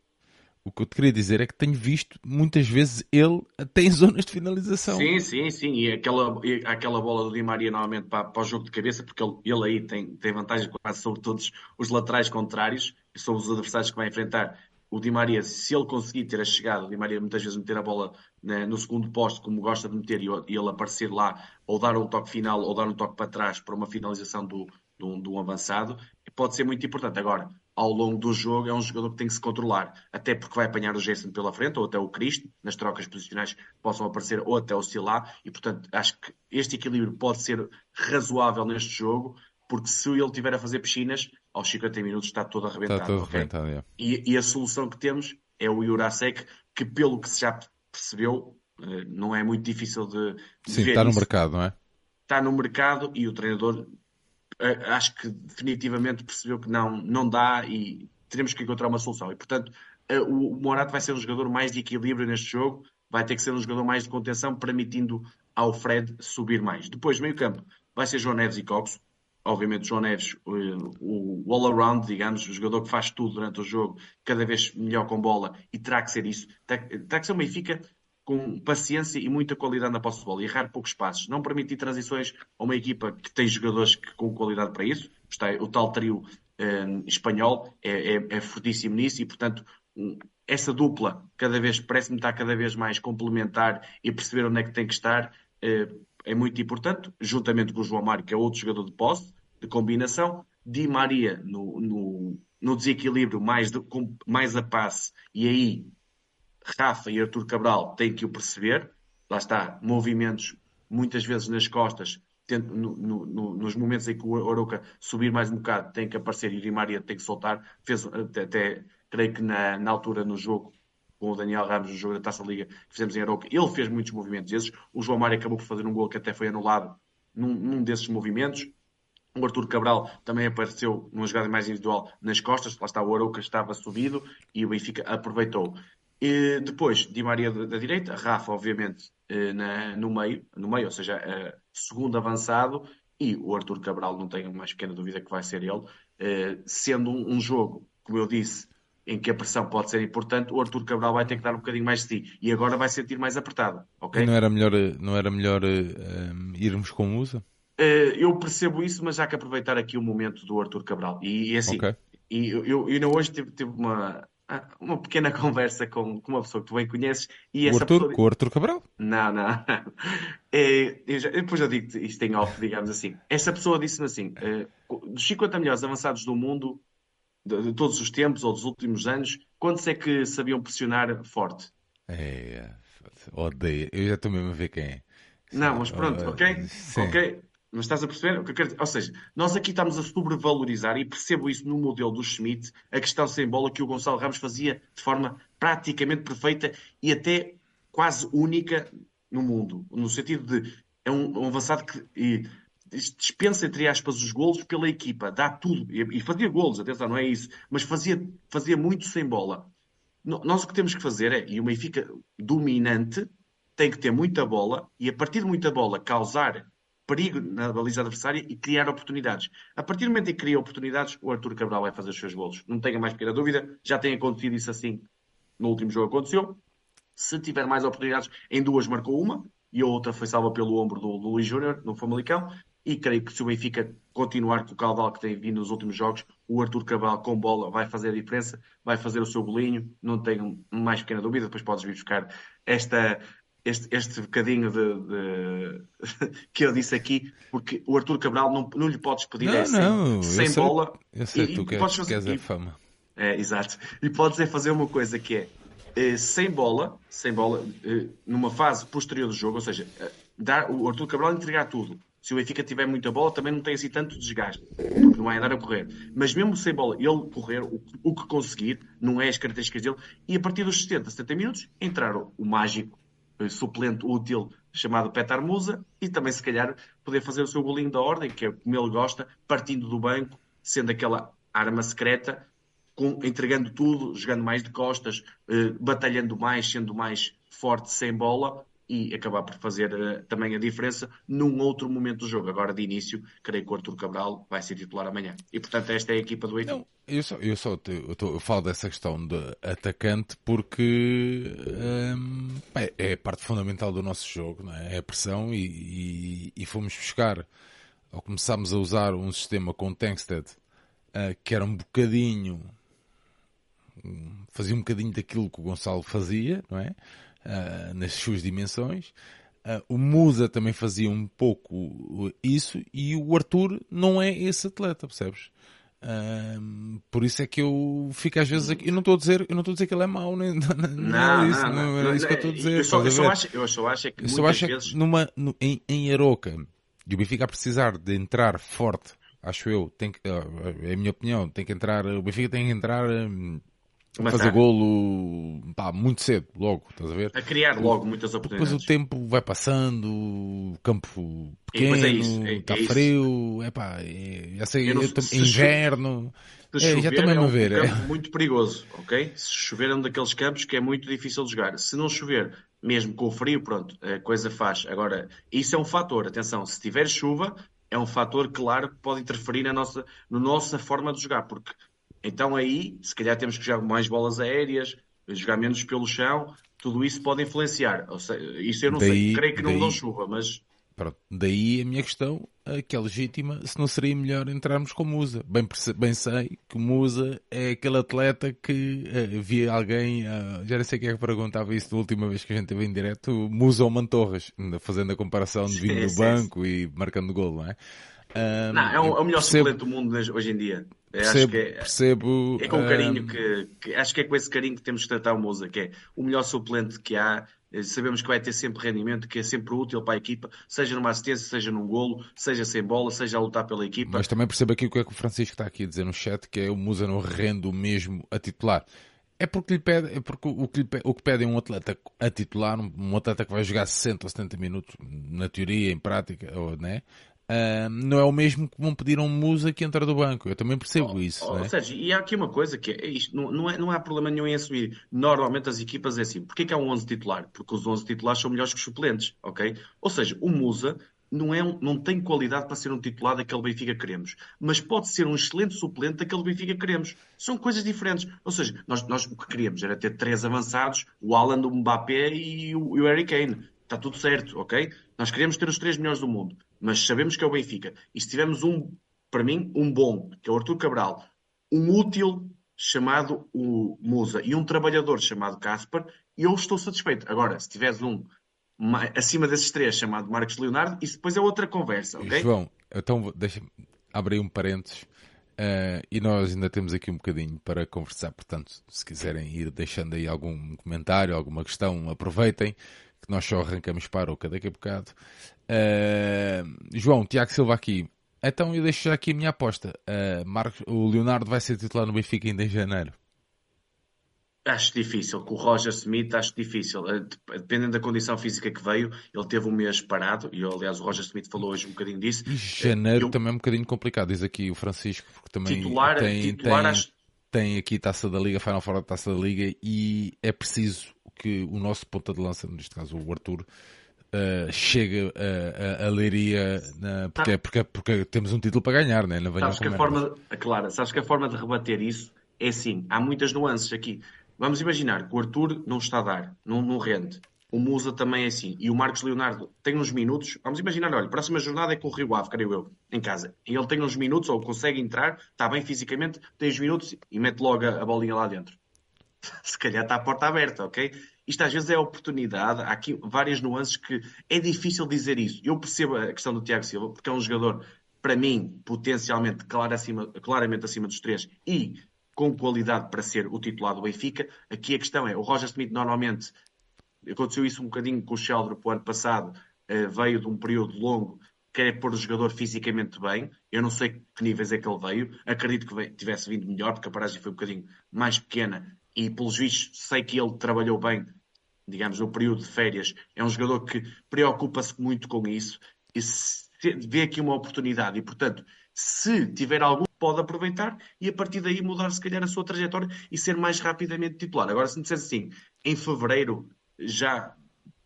O que eu te queria dizer é que tenho visto muitas vezes ele até em *laughs* zonas de finalização. Sim, sim, sim. E aquela, e aquela bola do Di Maria normalmente para, para o jogo de cabeça, porque ele, ele aí tem, tem vantagem quase sobre todos os laterais contrários e sobre os adversários que vai enfrentar. O Di Maria, se ele conseguir ter a chegada, o Di Maria muitas vezes meter a bola né, no segundo posto, como gosta de meter, e, e ele aparecer lá, ou dar um toque final, ou dar um toque para trás para uma finalização do, do, do avançado, pode ser muito importante. Agora, ao longo do jogo, é um jogador que tem que se controlar, até porque vai apanhar o Jason pela frente, ou até o Cristo, nas trocas posicionais possam aparecer, ou até o Silá, e portanto acho que este equilíbrio pode ser razoável neste jogo, porque se ele tiver a fazer piscinas, aos 50 minutos está todo arrebentado. Está todo okay? arrebentado, e, e, a solução que temos é o Jurasek, que pelo que se já percebeu, eh, não é muito difícil de, de Sim, ver está no isso. mercado, não é? Está no mercado e o treinador acho que definitivamente percebeu que não, não dá e teremos que encontrar uma solução. E, portanto, o Morato vai ser um jogador mais de equilíbrio neste jogo, vai ter que ser um jogador mais de contenção, permitindo ao Fred subir mais. Depois, meio campo, vai ser João Neves e Coxo. Obviamente, João Neves, o, o all-around, digamos, o jogador que faz tudo durante o jogo, cada vez melhor com bola, e terá que ser isso. Terá que ser uma Benfica com paciência e muita qualidade na posse de bola, errar poucos passos, não permitir transições a uma equipa que tem jogadores que, com qualidade para isso. Está, o tal trio eh, espanhol é, é, é, fortíssimo nisso e, portanto, um, essa dupla cada vez parece-me estar cada vez mais complementar e perceber onde é que tem que estar eh, é muito importante, juntamente com o João Mário, que é outro jogador de posse, de combinação. Di Maria no, no, no desequilíbrio mais, de, com, mais a passe, e aí Rafa e Artur Cabral têm que o perceber. Lá está, movimentos muitas vezes nas costas, no, no, nos momentos em que o Aroca subir mais um bocado, tem que aparecer e o Maria tem que soltar. Fez até, até creio que na, na, altura no jogo com o Daniel Ramos, no jogo da Taça Liga que fizemos em Aroca, ele fez muitos movimentos esses. O João Mário acabou por fazer um gol que até foi anulado num, num desses movimentos. O Arthur Cabral também apareceu numa jogada mais individual nas costas, lá está o Arouca estava subido e o Benfica aproveitou. E depois, Di Maria da direita, Rafa, obviamente, na, no meio, no meio, ou seja, segundo avançado, e o Arthur Cabral, não tenho mais pequena dúvida que vai ser ele, sendo um, um, jogo, como eu disse, em que a pressão pode ser importante, o Arthur Cabral vai ter que dar um bocadinho mais de si, e agora vai sentir mais apertado, ok? E não era melhor, não era melhor um, irmos com Musa? eu percebo isso, mas há que aproveitar aqui o momento do Arthur Cabral, e, e assim, okay. e eu, eu, eu hoje tive, tive uma uma pequena *laughs* conversa com, com, uma pessoa que tu bem conheces e o essa Arthur, pessoa... Com o Arthur Cabral? Não, não. *laughs* É, eu já, depois eu digo isto em off, digamos assim. Essa pessoa disse-me assim: uh, dos 50 melhores avançados do mundo, de, de, todos os tempos ou dos últimos anos, quantos é que sabiam pressionar forte? É, odeio. Eu já estou mesmo a ver quem é. Não, mas pronto, ok? Sim. Ok. Mas estás a perceber o que eu quero dizer? Ou seja, nós aqui estamos a sobrevalorizar, e percebo isso no modelo do Schmidt, a questão sem bola que o Gonçalo Ramos fazia de forma praticamente perfeita e até quase única no mundo. No sentido de é um, um avançado que e, dispensa, entre aspas, os golos pela equipa, dá tudo. E, e fazia golos, atenção, não é isso, mas fazia, fazia muito sem bola. Nós o que temos que fazer é, e o Benfica dominante tem que ter muita bola e a partir de muita bola causar perigo na baliza adversária e criar oportunidades. A partir do momento em que cria oportunidades, o Arthur Cabral vai fazer os seus golos. Não tenha mais pequena dúvida, já tem acontecido isso assim no último jogo aconteceu. Se tiver mais oportunidades, em duas marcou uma e a outra foi salva pelo ombro do, do Luís Júnior, no Famalicão. E creio que se o Benfica continuar com o caudal que tem vindo nos últimos jogos, o Arthur Cabral com bola vai fazer a diferença, vai fazer o seu bolinho, não tenho mais pequena dúvida. Depois podes vir buscar esta este, este bocadinho de, de... *laughs* que eu disse aqui, porque o Arthur Cabral não, não lhe podes pedir não, é não, sem, sem bola. Eu sei, e, tu queres, podes fazer, queres a fama. É, exato. E podes é fazer uma coisa que é eh, sem bola, sem bola, eh, numa fase posterior do jogo, ou seja, eh, dar, o Arthur Cabral entregar tudo. Se o Benfica tiver muita bola, também não tem assim tanto desgaste, porque não vai andar a correr. Mas mesmo sem bola, ele correr o, o que conseguir, não é as características dele, e a partir dos 60, 70 minutos, entrar o, o mágico suplente útil chamado Petar Musa e também, se calhar, poder fazer o seu golinho da ordem, que é como ele gosta, partindo do banco, sendo aquela arma secreta, com, entregando tudo, jogando mais de costas, eh, batalhando mais, sendo mais forte sem bola, e acabar por fazer uh, também a diferença num outro momento do jogo. Agora, de início, creio que o Arthur Cabral vai ser titular amanhã. E, portanto, esta é a equipa do Benfica. Eu só, eu só te, eu, tô, eu falo dessa questão de atacante porque hum, é, é, parte fundamental do nosso jogo, não é? é a pressão e, e, e, fomos buscar, ou começámos a usar um sistema com Tankstead uh, que era um bocadinho, fazia um bocadinho daquilo que o Gonçalo fazia, não é? Uh, nas suas dimensões. Uh, o Musa também fazia um pouco isso e o Arthur não é esse atleta, percebes? Um, por isso é que eu fico às vezes aqui. Eu não estou a dizer, eu não estou a dizer que ele é mau, nem, *laughs* não, não, é isso, não, não, não é isso que eu estou a dizer. Eu só, eu só, acho, eu só acho é que eu só acho vezes... que numa, no, em, em Aroca e o Benfica a precisar de entrar forte, acho eu, tem que, é a minha opinião, tem que entrar, o Benfica tem que entrar fazer golo pá, muito cedo, logo, estás a ver? A criar logo muitas oportunidades. Depois o tempo vai passando, o campo pequeno, é isso, é, está é frio, é pá, é, já sei, não, é, inverno. Se é, já também é um, ver, um campo muito perigoso, ok? Se chover é um daqueles campos que é muito difícil de jogar. Se não chover, mesmo com o frio, pronto, a coisa faz. Agora, isso é um fator, atenção, se tiver chuva, é um fator claro que pode interferir na nossa, na nossa forma de jogar, porque então aí, se calhar temos que jogar mais bolas aéreas, jogar menos pelo chão, tudo isso pode influenciar. Isso eu não daí, sei, creio que não daí, dão chuva, mas. Pronto, daí a minha questão, que é legítima, se não seria melhor entrarmos com Musa. Bem, bem sei que Musa é aquele atleta que uh, via alguém, uh, já não sei quem é que perguntava isso da última vez que a gente teve em direto, Musa ou Mantorras, fazendo a comparação de vindo do banco e marcando gol, não é? Um, não, é o, é o melhor percebo, suplente do mundo hoje em dia. Percebo, acho que é, percebo, é com carinho um... que, que, Acho que é com esse carinho que temos que tratar o Moza, que é o melhor suplente que há. Eh, sabemos que vai ter sempre rendimento, que é sempre útil para a equipa, seja numa assistência, seja num golo, seja sem bola, seja a lutar pela equipa. Mas também percebo aqui o que é que o Francisco está aqui a dizer no chat, que é o Musa não rende o mesmo a titular. É porque, lhe pede, é porque o, que lhe pede, o que pede é um atleta a titular, um atleta que vai jogar 60 ou 70 minutos, na teoria, em prática, ou, né? Uh, não é o mesmo que vão pedir a um musa que entra do banco. Eu também percebo oh, isso. Oh, né? Sérgio, e há aqui uma coisa que é isto: não, não, é, não há problema nenhum em assumir. Normalmente as equipas é assim. Porquê que há um 11 titular? Porque os 11 titulares são melhores que os suplentes, ok? Ou seja, o musa não, é um, não tem qualidade para ser um titular daquele Benfica que queremos, mas pode ser um excelente suplente daquele Benfica que queremos. São coisas diferentes. Ou seja, nós, nós o que queríamos era ter três avançados, o Alan, o Mbappé e o, e o Harry Kane. Está tudo certo, ok? Nós queríamos ter os três melhores do mundo mas sabemos que é o Benfica. E se tivermos um, para mim, um bom, que é o Artur Cabral, um útil chamado o Musa e um trabalhador chamado Casper, eu estou satisfeito. Agora, se tiveres um acima desses três chamado Marcos Leonardo, isso depois é outra conversa, ok? João, então deixa-me abrir um parênteses. Uh, e nós ainda temos aqui um bocadinho para conversar, portanto, se quiserem ir deixando aí algum comentário, alguma questão, aproveitem que nós só arrancamos para o daqui a bocado. Uh, João, Tiago Silva aqui. Então eu deixo já aqui a minha aposta. Uh, Marcos, o Leonardo vai ser titular no Benfica ainda em janeiro. Acho difícil. Com o Roger Smith, acho difícil. Eh, dependendo da condição física que veio, ele teve um mês parado. E, aliás, o Roger Smith falou hoje um bocadinho disso. E janeiro eu... também é um bocadinho complicado, diz aqui o Francisco, porque também titular, tem, titular, tem, acho... tem aqui Taça da Liga, Final Four da Taça da Liga, e é preciso que o nosso ponta de lança, neste caso o Arthur, uh, chegue a, a, a Leiria na, porque, ah. porque, porque temos um título para ganhar, né? não sabes que a forma, claro, sabes que a forma de rebater isso é assim, há muitas nuances aqui. Vamos imaginar que o Arthur não está a dar, não, não rende. O Musa também é assim. E o Marcos Leonardo tem uns minutos. Vamos imaginar, olha, próxima jornada é com o Rio Ave, creio eu, em casa. E ele tem uns minutos, ou consegue entrar, está bem fisicamente, tem uns minutos e mete logo a, a bolinha lá dentro. *laughs* Se calhar está a porta aberta, ok? Isto às vezes é oportunidade, há aqui várias nuances que é difícil dizer isso. Eu percebo a questão do Tiago Silva, porque é um jogador, para mim, potencialmente claro acima, claramente acima dos três e com qualidade para ser o titular do Benfica. Aqui a questão é, o Roger Smith normalmente, aconteceu isso um bocadinho com o Sheldon o ano passado, eh, veio de um período longo, quer pôr o jogador fisicamente bem. Eu não sei que níveis é que ele veio. Acredito que tivesse vindo melhor, porque a paragem foi um bocadinho mais pequena e pelos vistos sei que ele trabalhou bem, digamos, no período de férias. É um jogador que preocupa-se muito com isso e vê aqui uma oportunidade e, portanto, se tiver algum, pode aproveitar e a partir daí mudar se calhar a sua trajetória e ser mais rapidamente titular. Agora, se me dissesse assim, em fevereiro já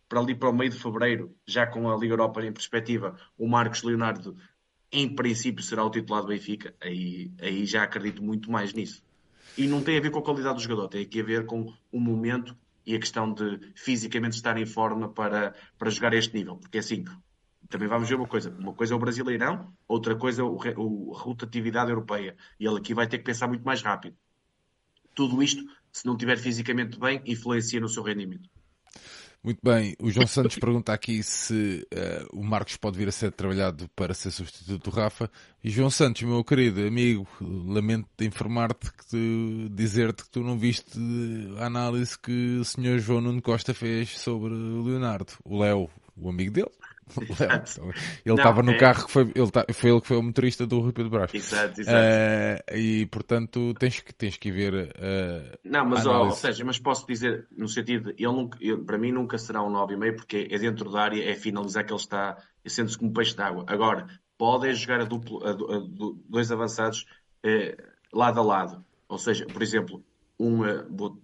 para ali para o meio de fevereiro, já com a Liga Europa em perspectiva, o Marcos Leonardo, em princípio, será o titular do Benfica. Aí, aí já acredito muito mais nisso. E não tem a ver com a qualidade do jogador, tem aqui a ver com o momento e a questão de fisicamente estar em forma para, para jogar a este nível. Porque assim, também vamos ver uma coisa. Uma coisa é o Brasileirão, outra coisa é a rotatividade europeia. E ele aqui vai ter que pensar muito mais rápido. Tudo isto, se não estiver fisicamente bem, influencia no seu rendimento. Muito bem, o João Santos pergunta aqui se uh, o Marcos pode vir a ser trabalhado para ser substituto do Rafa. E João Santos, meu querido amigo, lamento informar-te que dizer-te que tu não viste a análise que o Sr. João Nuno Costa fez sobre o Leonardo, o Léo, o amigo dele. *laughs* *laughs* ele estava no é... carro que foi ele, tá, foi ele que foi o motorista do Rui Pedro Brás. Exato, exato. Uh, e portanto tens que, tens que ver. Uh, não, mas ou seja, mas posso dizer, no sentido, ele, nunca, ele para mim nunca será um 9,5 porque é dentro da área, é finalizar que ele está, sendo-se como peixe d'água. Agora, pode é jogar a duplo, a, a, dois avançados eh, lado a lado. Ou seja, por exemplo, um,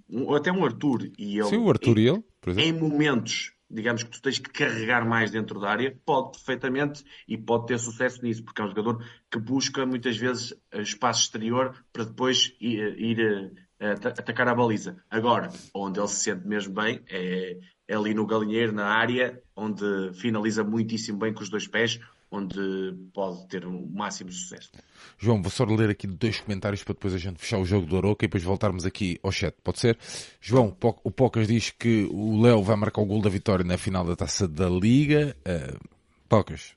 um, até um Arthur e ele. Sim, o Arthur em, e ele. Em momentos digamos que tu tens que carregar mais dentro da área, pode perfeitamente e pode ter sucesso nisso, porque é um jogador que busca muitas vezes espaço exterior para depois ir, ir uh, atacar a baliza. Agora, onde ele se sente mesmo bem é, é ali no galinheiro, na área, onde finaliza muitíssimo bem com os dois pés, onde pode ter um máximo sucesso. João, vou só ler aqui dois comentários para depois a gente fechar o jogo do Aroca e depois voltarmos aqui ao chat. Pode ser? João, o Pocas diz que o Léo vai marcar o gol da vitória na final da Taça da Liga. Uh, Pocas,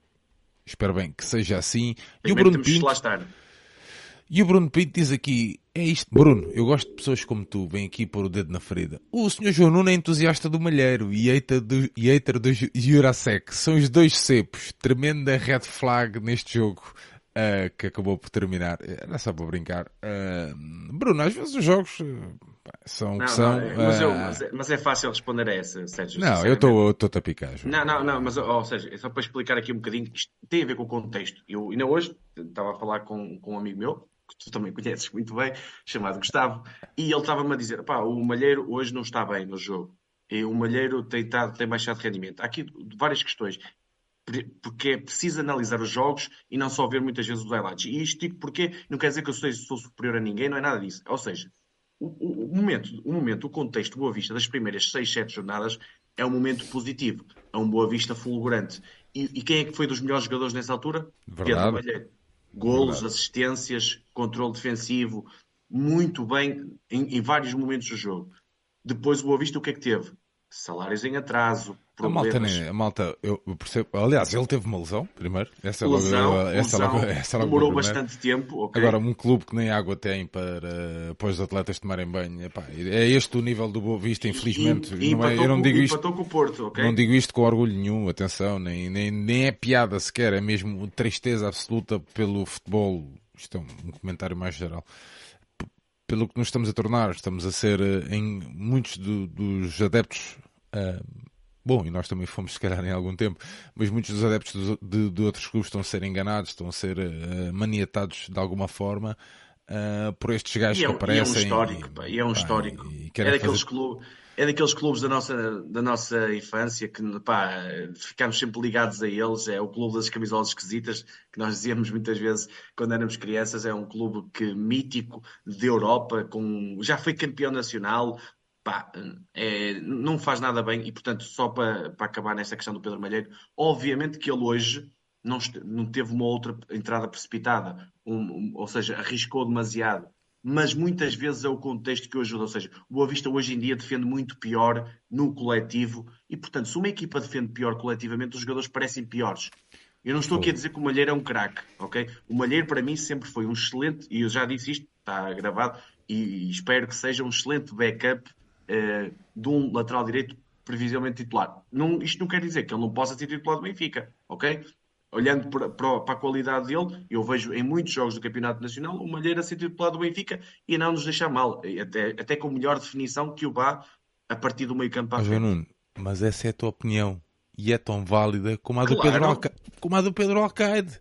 espero bem que seja assim. E o Bruno Pinto... E o Bruno Pinto diz aqui, é isto, Bruno, eu gosto de pessoas como tu, vem aqui pôr o dedo na ferida. O Sr. João Nuno é entusiasta do Malheiro e hater do, e hater do Jurasek. São os dois cepos. Tremenda red flag neste jogo. Uh, que acabou por terminar. Era só para brincar. Uh, Bruno, às vezes os jogos uh, são não, que são. Não, mas, eu, mas, é, mas, é, fácil responder a essa, Sérgio. Não, eu estou a picar. Não, não, não, mas ou seja, é só para explicar aqui um bocadinho. Isto tem a ver com o contexto. Eu ainda hoje estava a falar com, com um amigo meu, que tu também conheces muito bem, chamado Gustavo, e ele estava-me a dizer: pá, o Malheiro hoje não está bem no jogo. E o Malheiro tem, tem baixado rendimento. Há aqui várias questões. Porque é preciso analisar os jogos e não só ver muitas vezes os highlights. E isto digo porque não quer dizer que eu sou, sou superior a ninguém, não é nada disso. Ou seja, o, o, o, momento, o momento, o contexto Boa Vista das primeiras 6, 7 jornadas é um momento positivo. É um Boa Vista fulgurante. E, e quem é que foi dos melhores jogadores nessa altura? Verdade. Pedro Malheiro golos, Verdade. assistências, controle defensivo, muito bem em, em, vários momentos do jogo. Depois o Boa Vista o que é que teve? Salários em atraso, problemas... A malta, a malta eu percebo, aliás, ele teve uma lesão, primeiro. Essa lesão, logo, *laughs* essa lesão, logo, essa demorou bastante tempo. Okay. Agora, um clube que nem água tem para, para os atletas tomarem banho, epá, é este o nível do Boa Vista, infelizmente. E, e não é, eu não digo isto, com o Porto, okay? não digo isto com orgulho nenhum, atenção, nem, nem, nem é piada sequer, é mesmo tristeza absoluta pelo futebol. Isto é um comentário mais geral pelo que nos estamos a tornar, estamos a ser eh, em muitos do, dos adeptos uh, bom, e nós também fomos se calhar em algum tempo, mas muitos dos adeptos de, de outros clubes estão a ser enganados, estão a ser uh, maniatados de alguma forma uh, por estes gajos é, que aparecem. E é um histórico, pá, e é um pá, histórico. E, e é daqueles fazer... clubes é daqueles clubes da nossa, da nossa infância que pá, ficámos sempre ligados a eles. É o clube das camisolas esquisitas, que nós dizíamos muitas vezes quando éramos crianças. É um clube que mítico de Europa, com, já foi campeão nacional. Pá, é, não faz nada bem e, portanto, só para, para acabar nessa questão do Pedro Malheiro, obviamente que ele hoje não, não teve uma outra entrada precipitada, um, um, ou seja, arriscou demasiado mas muitas vezes é o contexto que o ajuda. Ou seja, o Boa Vista hoje em dia defende muito pior no coletivo e, portanto, se uma equipa defende pior coletivamente, os jogadores parecem piores. Eu não estou aqui a dizer que o Malheiro é um craque, ok? O Malheiro para mim sempre foi um excelente, e eu já disse isto, está gravado, e, espero que seja um excelente backup uh, de um lateral direito previsivelmente titular. Não, isto não quer dizer que ele não possa ser titular do Benfica, ok? olhando para, para, a qualidade dele, eu vejo em muitos jogos do Campeonato Nacional o Malheiro a ser titular do Benfica e não nos deixar mal, até, até com melhor definição que o Bá a partir do meio campo mas, Nuno, mas essa é a tua opinião e é tão válida como a do, claro. Pedro, como a do Pedro Alcaide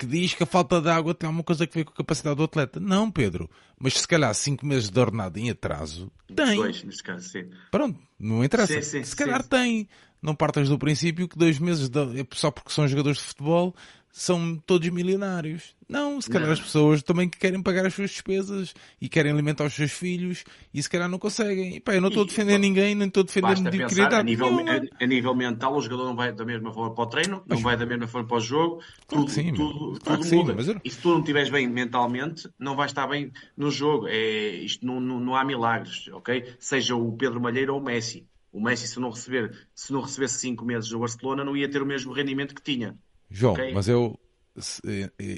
que diz que a falta de água tem alguma coisa a ver com a capacidade do atleta. Não, Pedro. Mas se calhar 5 meses de ordenado em atraso, tem. Dois, neste caso, sim. Pronto, não interessa. Sim, sim, se calhar sim. tem. não partas do princípio que dois meses de, só porque são jogadores de futebol são todos milionários. Não, se calhar não. as pessoas também que querem pagar as suas despesas e querem alimentar os seus filhos e se calhar não conseguem. E pá, eu não estou a defender ninguém, nem estou a defender mediocridade. A nível, a, a, nível mental, o jogador não vai da mesma forma para o treino, mas, não vai da mesma forma para o jogo, claro tudo, sim, tudo, claro tudo muda. Sim, eu... E se tu não estiveres bem mentalmente, não vais estar bem no jogo. É, isto não, não, não há milagres, ok? Seja o Pedro Malheiro ou o Messi. O Messi, se não, receber, se não recebesse 5 meses no Barcelona, não ia ter o mesmo rendimento que tinha. João, okay? mas eu,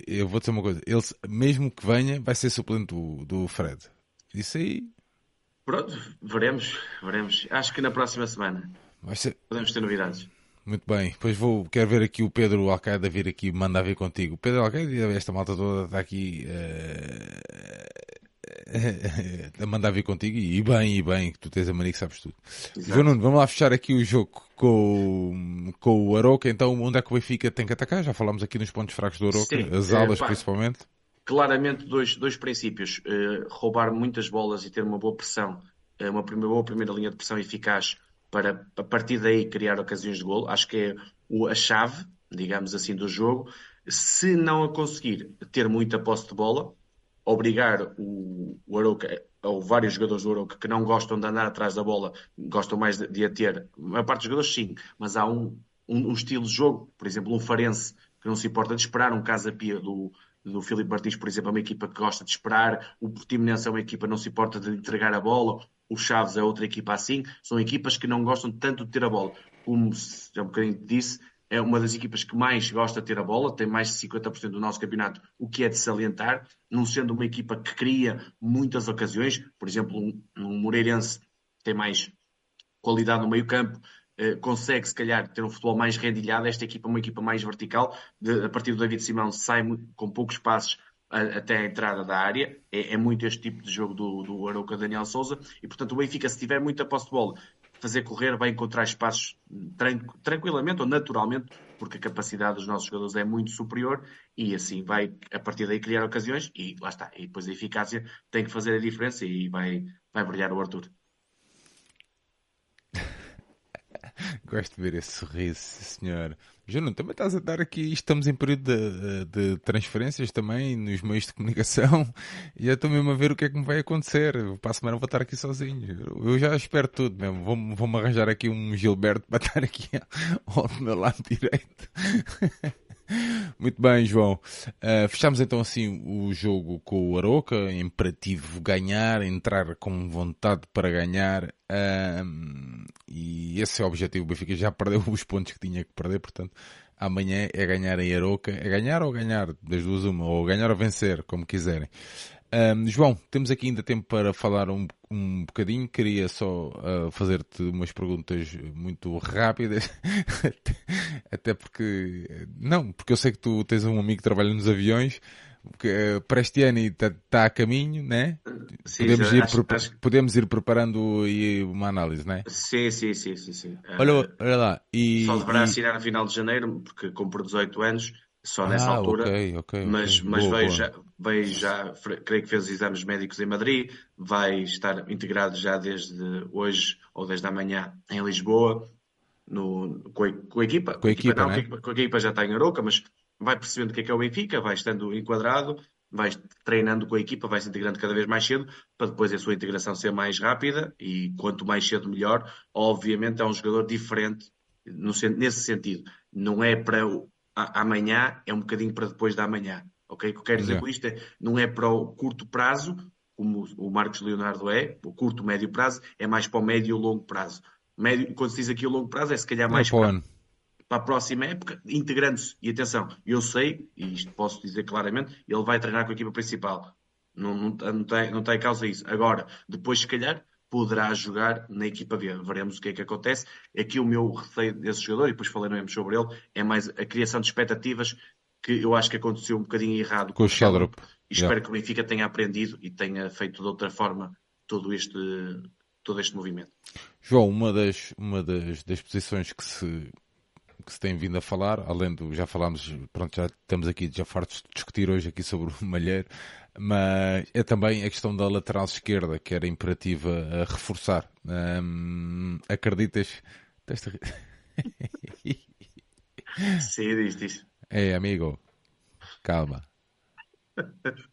eu vou dizer uma coisa. Ele, mesmo que venha, vai ser suplente do, do Fred. Isso aí. Pronto, veremos, veremos. Acho que na próxima semana ser... podemos ter novidades. Muito bem, depois vou, quero ver aqui o Pedro Alcaida vir aqui mandar ver contigo. Pedro Alcaida, esta malta toda está aqui uh, a mandar vir contigo e bem, e bem, que tu tens a mania que sabes tudo. João Nuno, vamos lá fechar aqui o jogo com, com o Aroca. Então, onde é que o Benfica tem que atacar? Já falámos aqui nos pontos fracos do Aroca, Sim, as alas é, principalmente. Claramente, dois, dois princípios: uh, roubar muitas bolas e ter uma boa pressão, uh, uma primeira, boa primeira linha de pressão eficaz para a partir daí criar ocasiões de golo. Acho que é o, a chave, digamos assim, do jogo. Se não a conseguir ter muita posse de bola, obrigar o, o Arouca, ou vários jogadores do Arouca que não gostam de andar atrás da bola, gostam mais de, de a ter, a maior parte dos jogadores sim, mas há um, um, um, estilo de jogo, por exemplo, um Farense que não se importa de esperar, um Casa Pia do, do Filipe Martins, por exemplo, é uma equipa que gosta de esperar, o Portimonense é uma equipa que não se importa de entregar a bola, o Chaves é outra equipa assim, são equipas que não gostam tanto de ter a bola. Como já um bocadinho disse, é uma das equipas que mais gosta de ter a bola, tem mais de 50% do nosso campeonato, o que é de salientar, não sendo uma equipa que cria muitas ocasiões, por exemplo, um, um Moreirense tem mais qualidade no meio campo, eh, consegue se calhar ter um futebol mais rendilhado, esta equipa é uma equipa mais vertical, de, a partir do David Simão sai com poucos passos a, até a entrada da área, é, é, muito este tipo de jogo do, do Arauca Daniel Souza, e portanto o Benfica se tiver muita posse de bola fazer correr, vai encontrar espaços tranquilamente ou naturalmente, porque a capacidade dos nossos jogadores é muito superior e assim vai, a partir daí, criar ocasiões e lá está. E depois a eficácia tem que fazer a diferença e vai, vai brilhar o Arthur. *laughs* Gosto de ver esse sorriso, senhor. Juno, também estás a dar aqui, estamos em período de, de, transferências também nos meios de comunicação *laughs* e eu estou mesmo a ver o que é que me vai acontecer. Para a semana vou estar aqui sozinho. Eu já espero tudo mesmo. Vou-me vou arranjar aqui um Gilberto para *laughs* estar aqui ao meu lado direito. Muito bem, João. Uh, fechamos então assim o jogo com o Aroca, imperativo ganhar, entrar com vontade para ganhar. Uh, e esse é o objetivo. O Benfica já perdeu os pontos que tinha que perder, portanto, amanhã é ganhar em Aroca. É ganhar ou ganhar, das duas uma, ou ganhar ou vencer, como quiserem. Um, João, temos aqui ainda tempo para falar um, um bocadinho. Queria só uh, fazer-te umas perguntas muito rápidas. *laughs* Até porque. Não, porque eu sei que tu tens um amigo que trabalha nos aviões. Que, uh, para este ano está tá a caminho, né? Sim, podemos, ir acho, acho... podemos ir preparando aí uma análise, né? Sim, sim, sim, sim. sim. Olha, olha lá. E, Só deverá e... assinar no final de janeiro, porque cumpre 18 anos só nessa ah, altura. Okay, okay, mas okay. mas boa, veio, boa. Já, veio já, creio que fez os exames médicos em Madrid, vai estar integrado já desde hoje ou desde amanhã em Lisboa, no, com, a, com a equipa. Com a equipa, não, né? com a equipa já está em Aroca, mas vai percebendo o que é que é o Benfica, vai estando enquadrado, vai treinando com a equipa, vai se integrando cada vez mais cedo, para depois a sua integração ser mais rápida e quanto mais cedo melhor. Obviamente é um jogador diferente no, nesse sentido. Não é para amanhã é um bocadinho para depois da amanhã. Ok? O que eu quero dizer com isto é, não é para o curto prazo, como o Marcos Leonardo é, o curto, médio prazo, é mais para o médio e longo prazo. Médio, quando se diz aqui o longo prazo, é se calhar mais é para, para, a próxima época, integrando-se. E atenção, eu sei, e isto posso dizer claramente, ele vai treinar com a equipa principal. Não, não, não, tem, não tem causa isso. Agora, depois, se calhar, poderá jogar na equipa B. Veremos o que é que acontece. Aqui o meu receio desse jogador, e depois falaremos sobre ele, é mais a criação de expectativas que eu acho que aconteceu um bocadinho errado com o Sheldrop. E espero yeah. que o Benfica tenha aprendido e tenha feito de outra forma todo este, todo este movimento. João, uma das, uma das, das posições que se, que se tem vindo a falar, além do, já falámos, pronto, já estamos aqui já fartos de discutir hoje aqui sobre o Malheiro, mas é também a questão da lateral esquerda que era imperativa a reforçar. Hum, acreditas? Sí, *laughs* diz, diz. Hey, amigo, calma. *laughs*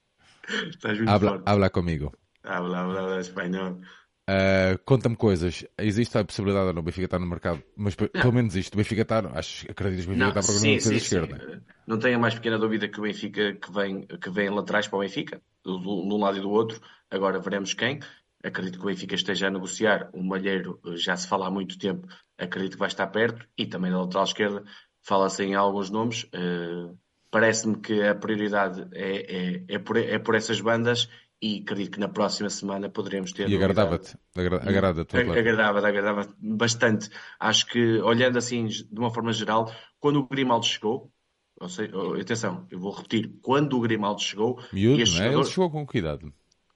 Estás muito Habla, forte. habla comigo. Habla, habla, habla espanhol. Uh, Conta-me coisas. Existe a possibilidade ou não o Benfica estar no mercado? Mas pe- pelo menos isto, o Benfica está. Acho, acreditas que o Benfica Não, está sim, uma defesa sim, sim. esquerda? Não tenho a mais pequena dúvida que o Benfica que vem, que vem laterais para o Benfica, do, de um lado e do outro. Agora veremos quem. Acredito que o Benfica esteja a negociar. O Malheiro eh, já se fala há muito tempo. Acredito que vai estar perto. E também na lateral esquerda fala-se em alguns nomes. Eh, Parece-me que a prioridade é, é, é, por, é por essas bandas e acredito que na próxima semana poderemos ter E agradava-te? Agra- Agrada-te atleta? Agradava, bastante. Acho que, olhando assim de uma forma geral, quando o Grimaldo chegou, ou seja, atenção, eu vou repetir, quando o Grimaldo chegou, Miúdo, este não é? Ele jogador, chegou com que idade?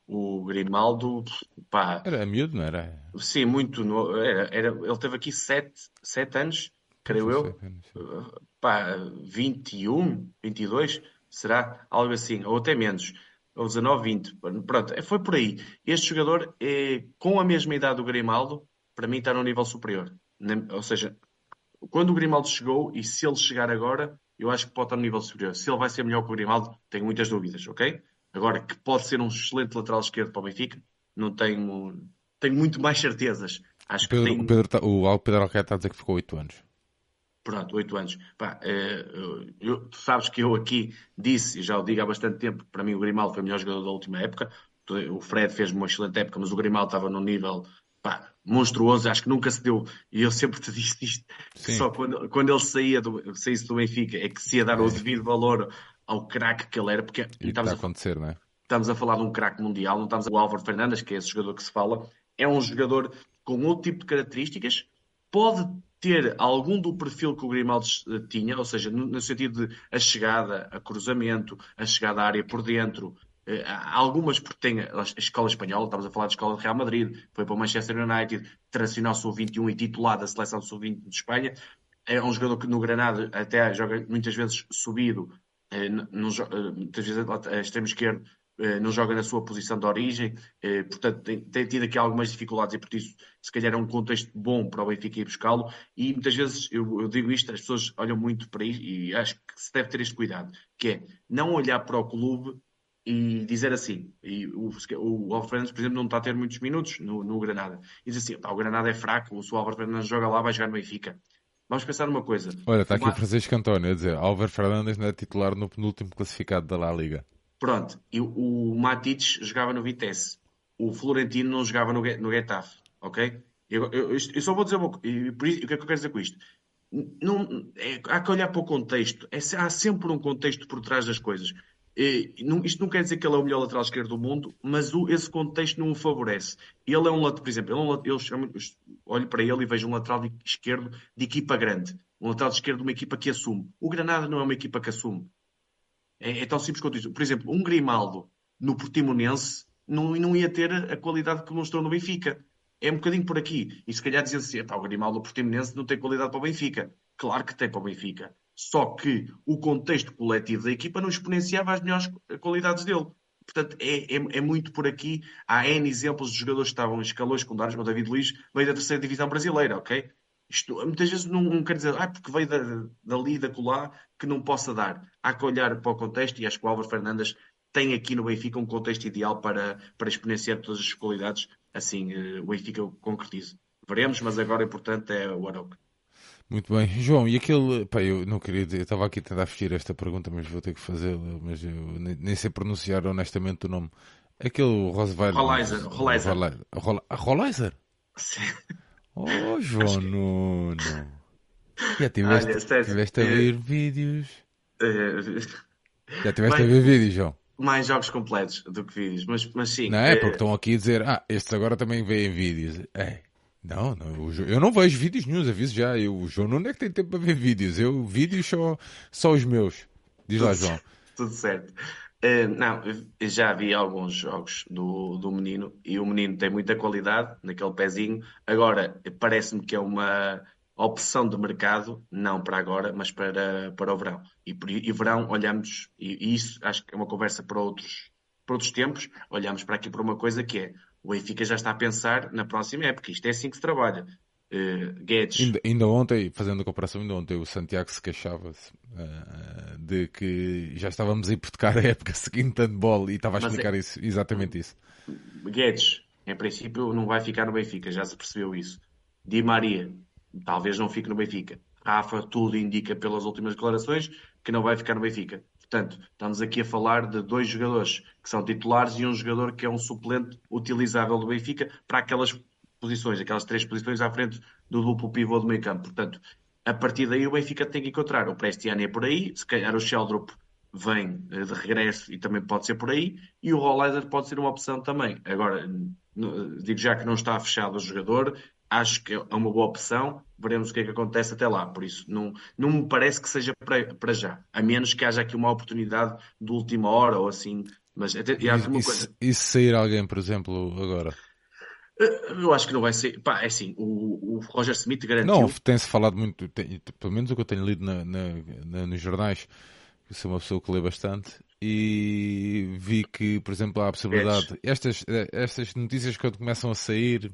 o Grimaldo, pá, Era miúdo, não era? sim, muito, no- era, era- ele teve aqui sete, sete anos, creio eu, sei. pá, 21, 22, será? Algo assim, ou até menos, ou 19, 20. Pronto, foi por aí. Este jogador, é, com a mesma idade do Grimaldo, para mim está num nível superior. Ou seja, quando o Grimaldo chegou, e se ele chegar agora, eu acho que pode estar no nível superior. Se ele vai ser melhor que o Grimaldo, tenho muitas dúvidas, ok? Agora, que pode ser um excelente lateral esquerdo para o Benfica, não tenho, tenho muito mais certezas. Acho O que Pedro, tem... o Pedro, tá- o Pedro Alcaide está a dizer que ficou 8 anos. Pronto, oito anos. Pá, eh, eu- tu sabes que eu aqui disse, e já o digo há bastante tempo, para mim o Grimaldo foi o melhor jogador da última época. O Fred fez uma excelente época, mas o Grimaldo estava num nível pá, monstruoso. Acho que nunca se deu, e eu sempre te disse isto, só quando, quando ele saía do, saísse do Benfica é que se ia dar o devido valor ao craque que ele era, porque E está a a acontecer, não é? estamos a falar de um craque mundial, não estamos a o Álvaro Fernandes, que é esse jogador que se fala, é um jogador com outro tipo de características, pode ter algum do perfil que o Grimaldo eh, tinha, ou seja, no, no sentido de a chegada, a cruzamento, a chegada à área por dentro, eh, algumas porque tem a, escola espanhola, estamos a falar de escola de Real Madrid, foi para o Manchester United, tradicional sub-21 e titular da seleção sub-20 de Espanha, é um jogador que no Granada até joga muitas vezes subido, eh, muitas vezes a extremo esquerdo, não joga na sua posição de origem, eh, portanto tem, tem tido aqui algumas dificuldades e por isso se calhar é um contexto bom para o Benfica ir buscá-lo e muitas vezes eu, eu digo isto, as pessoas olham muito para isto e acho que se deve ter este cuidado, que é não olhar para o clube e dizer assim, e o, o Álvaro Fernandes, por exemplo, não está a ter muitos minutos no, no Granada, e diz assim, "Pá, o Granada é fraco, o Álvaro Fernandes joga lá, vai jogar no Benfica. Vamos pensar numa coisa. Olha, está aqui Uma- o Francisco António a dizer Álvaro Fernandes não é titular no penúltimo classificado da La Liga. Pronto, e o, Matic jogava no Vitesse, o Florentino não jogava no, no Getafe, ok? Eu, eu- eu só vou dizer uma por isso- o que é que eu quero dizer com isto? Não, é- há que olhar para o contexto, É há sempre um contexto por trás das coisas. E não- isto não quer dizer que ele é o melhor lateral esquerdo do mundo, mas o- esse contexto não o favorece. Ele é um lateral, por exemplo, ele é um eu chamo- eu olho para ele e vejo um lateral de- esquerdo de equipa grande, um lateral esquerdo de uma equipa que assume. O Granada não é uma equipa que assume. É, é tão simples quanto isso. Por exemplo, um Grimaldo no Portimonense não, não ia ter a qualidade que mostrou no Benfica. É um bocadinho por aqui. E se calhar dizia assim, "Epá, o Grimaldo no Portimonense não tem qualidade para o Benfica. Claro que tem para o Benfica. Só que o contexto coletivo da equipa não exponenciava as melhores qualidades dele. Portanto, é, é, é muito por aqui. Há N exemplos de jogadores que estavam em escalões secundários. O David Luiz veio da terceira divisão brasileira, ok? Isto muitas vezes não, não quer dizer, ah, porque veio da, dali, da colar, que não possa dar. Há que olhar para o contexto e acho que o Álvaro Fernandes tem aqui no Benfica um contexto ideal para, para exponenciar todas as qualidades. Assim, eh, o Benfica concretiza. Veremos, mas agora o importante é o Aroca. Muito bem. João, e aquele. Pá, eu não queria eu estava aqui a tentar fugir esta pergunta, mas vou ter que fazê-la, mas eu nem, nem sei pronunciar honestamente o nome. Aquele Rosweiler. Rolaiser, Rolaiser. Rolaiser? Oh, João Nuno. Já tiveste, Olha, Sérgio, tiveste a ver vídeos. Eh, Já tiveste bem, a ver vídeos, João. mais jogos completos do que vídeos, mas, mas sim. Não é? eh, Porque estão aqui a dizer, ah, estes agora também veem vídeos. É. Não, não, eu não vejo vídeos nenhum, aviso já. Eu, o João não é que tem tempo para ver vídeos. Eu, vídeos só, só os meus. Diz lá, João. Tudo certo. Eh, não, já vi alguns jogos do, do menino e o menino tem muita qualidade naquele pezinho. Agora, parece-me que é uma opção de mercado, não para agora, mas para, para o verão. E, e verão olhamos, e, e isso acho que é uma conversa para outros, para outros tempos, olhamos para aqui para uma coisa que é o Benfica já está a pensar na próxima época. Isto é assim que se trabalha. Uh, Guedes. Ainda, ainda, ontem, fazendo a comparação, ainda ontem o Santiago se queixava-se uh, de que já estávamos a hipotecar a época *laughs* seguinte de bola e estava a explicar é... isso, exatamente isso. Guedes, em princípio, não vai ficar no Benfica, já se percebeu isso. Di Maria, talvez não fique no Benfica. Rafa, tudo indica pelas últimas declarações que não vai ficar no Benfica. Portanto, estamos aqui a falar de dois jogadores que são titulares e um jogador que é um suplente utilizável do Benfica para aquelas posições, aquelas três posições à frente do duplo pivô do meio campo. Portanto, a partir daí o Benfica tem que encontrar. O Prestiani é por aí, se calhar o Sheldrop vem eh, de regresso e também pode ser por aí, e o Rolleiser pode ser uma opção também. Agora, digo já que não está fechado o jogador, acho que é uma boa opção, veremos o que é que acontece até lá, por isso não, não me parece que seja para, para já, a menos que haja aqui uma oportunidade de última hora ou assim, mas até, e, e, coisa... e se sair alguém, por exemplo, agora? Eh, eu acho que não vai ser. Pá, é assim, o, o Roger Smith garantiu. Não, tem-se falado muito, tem, pelo menos o que eu tenho lido na, na, na, nos jornais, que sou uma pessoa que lê bastante, e vi que, por exemplo, há a possibilidade. Estas, eh, estas notícias quando começam a sair,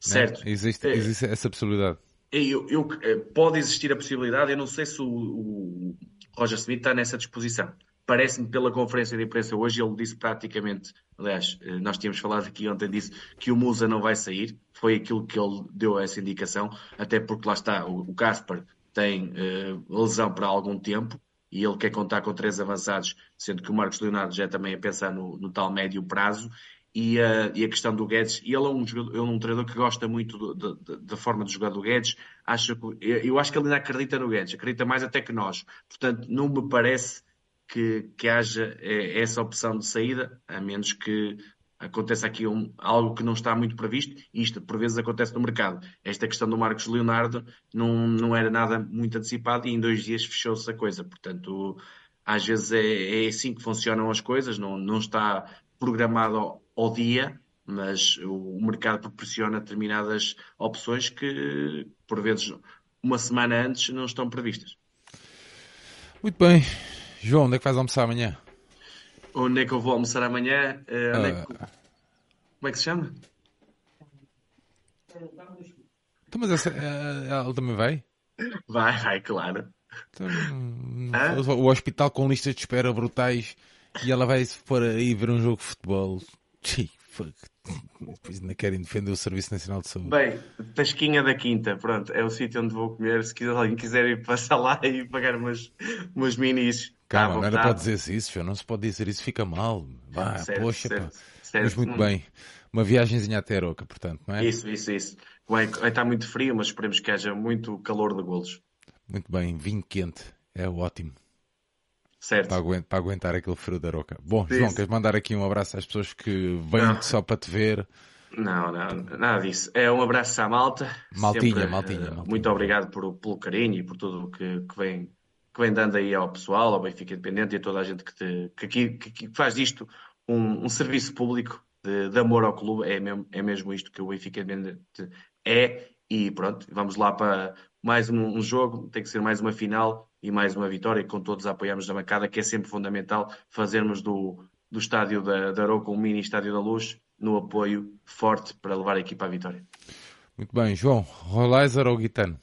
Certo. Né? Existe, é. existe essa possibilidade. Eu, eu, eh, pode existir a possibilidade, eu não sei se o, o Roger Smith está nessa disposição. Parece-me pela conferência de imprensa hoje, ele disse praticamente, aliás, eh, nós tínhamos falado aqui ontem, disse que o Musa não vai sair, foi aquilo que ele deu essa indicação, até porque lá está, o Casper tem uh, lesão para algum tempo e ele quer contar com três avançados, sendo que o Marcos Leonardo já é também a pensar no, no tal médio prazo, e a, e a questão do Guedes, ele é um, jogador, ele é um treinador que gosta muito da forma de jogar do Guedes, acho eu acho que ele ainda acredita no Guedes, acredita mais até que nós, portanto não me parece que, que haja é, essa opção de saída, a menos que aconteça aqui um, algo que não está muito previsto, isto por vezes acontece no mercado. Esta questão do Marcos Leonardo não, não era nada muito antecipado e em dois dias fechou-se a coisa, portanto às vezes é, é assim que funcionam as coisas, não, não está programado ao dia, mas o mercado proporciona determinadas opções que, por vezes, uma semana antes não estão previstas. Muito bem. João, onde é que vais almoçar amanhã? Onde é que eu vou almoçar amanhã? Uh, é que... Como é que se chama? Então, mas essa, eh, ela também vai? Vai, vai, claro. Então, o hospital com listas de espera brutais e ela vai se pôr aí ver um jogo de futebol. Depois ainda querem defender o Serviço Nacional de Saúde. Bem, Tasquinha da Quinta, pronto, é o sítio onde vou comer. Se quiser, alguém quiser ir passar lá e pagar umas, umas minis. Calma, não era para dizer isso, senhor. não se pode dizer isso, fica mal. Vá, certo, poxa, certo, certo. mas muito hum. bem. Uma viagemzinha até Aroca, portanto, não é? Isso, isso, isso. Vai, vai estar muito frio, mas esperemos que haja muito calor de golos. Muito bem, vinho quente, é ótimo. Certo. Para, aguentar, para aguentar aquele frio da roca. Bom, Isso. João, queres mandar aqui um abraço às pessoas que vêm só para te ver? Não, não, nada disso. É um abraço à malta. Maltinha, Sempre, maltinha, maltinha. Muito obrigado por, pelo carinho e por tudo o que, que, vem, que vem dando aí ao pessoal, ao Benfica Independente e a toda a gente que, te, que, aqui, que, que faz disto um, um serviço público de, de, amor ao clube. É mesmo, é mesmo isto que o Benfica Independente é. E pronto, vamos lá para mais um, um jogo, tem que ser mais uma final e mais uma vitória, com todos a apoiarmos na bancada, que é sempre fundamental fazermos do, do estádio da, da Aroca um mini estádio da luz, no apoio forte para levar a equipa à vitória. Muito bem, João, Rolaiser ou Guitano?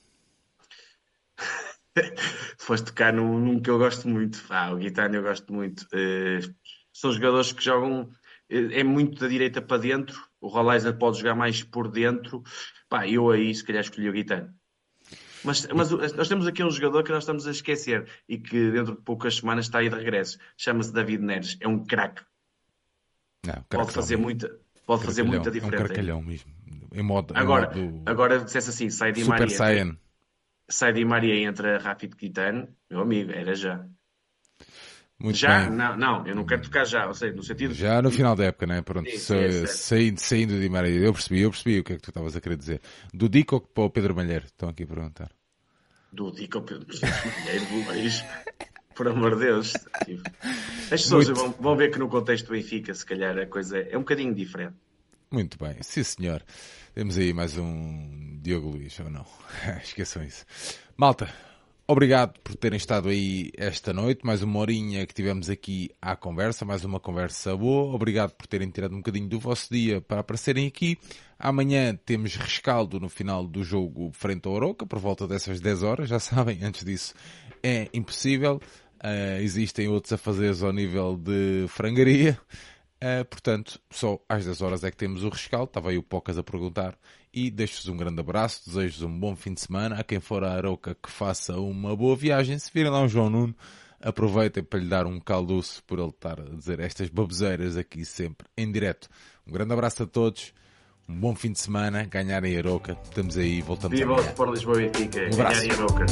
*laughs* Foste tocar num, num, que eu gosto muito. Ah, o Guitano eu gosto muito. Uh, são jogadores que jogam uh, é muito da direita para dentro. O Rolaiser pode jogar mais por dentro. Pá, eu aí se calhar escolhi o Guitano. Mas, mas nós temos aqui um jogador que nós estamos a esquecer e que dentro de poucas semanas está aí de regresso. Chama-se David Neres. É um craque. Pode fazer muita, pode fazer muita diferença. É um caracalhão mesmo. Em modo, agora, em modo... agora dissesse assim, sai de Super Maria. Saiyan. Sai de Maria e entra Rápido Quitano, meu amigo, era já. Muito já? Bem. Não, não, eu não quero tocar já, ou seja, no sentido. Já no final da época, né? Pronto, Sim, é saindo, saindo de Maria. Eu percebi, eu percebi o que é que tu estavas a querer dizer. Do Dico para o Pedro Malheiro? Estão aqui a perguntar. Do Dico ao Pedro Malheiro, por amor de Deus. As pessoas vão, vão, ver que no contexto do Benfica, se calhar a coisa é um bocadinho diferente. Muito bem, sim senhor. Temos aí mais um Diogo Luís, ou não? *laughs* Esqueçam isso. Malta, Obrigado por terem estado aí esta noite, mais uma horinha que tivemos aqui à conversa, mais uma conversa boa. Obrigado por terem tirado um bocadinho do vosso dia para aparecerem aqui. Amanhã temos rescaldo no final do jogo frente ao Oroca, por volta dessas 10 horas, já *laughs* sabem, antes disso é impossível. Uh, existem outros a fazer ao nível de frangaria. Uh, portanto, só às 10 horas é que temos o rescaldo. Estava aí o Pocas a perguntar e deixo-vos um grande abraço, desejo-vos um bom fim de semana. A quem for a Aroca que faça uma boa viagem. Se virem lá o João Nuno, aproveitem para lhe dar um caldoço por ele estar a dizer estas baboseiras aqui sempre em direto. Um grande abraço a todos, um bom fim de semana, ganharem a Aroca. Estamos aí, voltamos Viva amanhã. o Sport Lisboa e Benfica, Um abraço. ganharem a Aroca.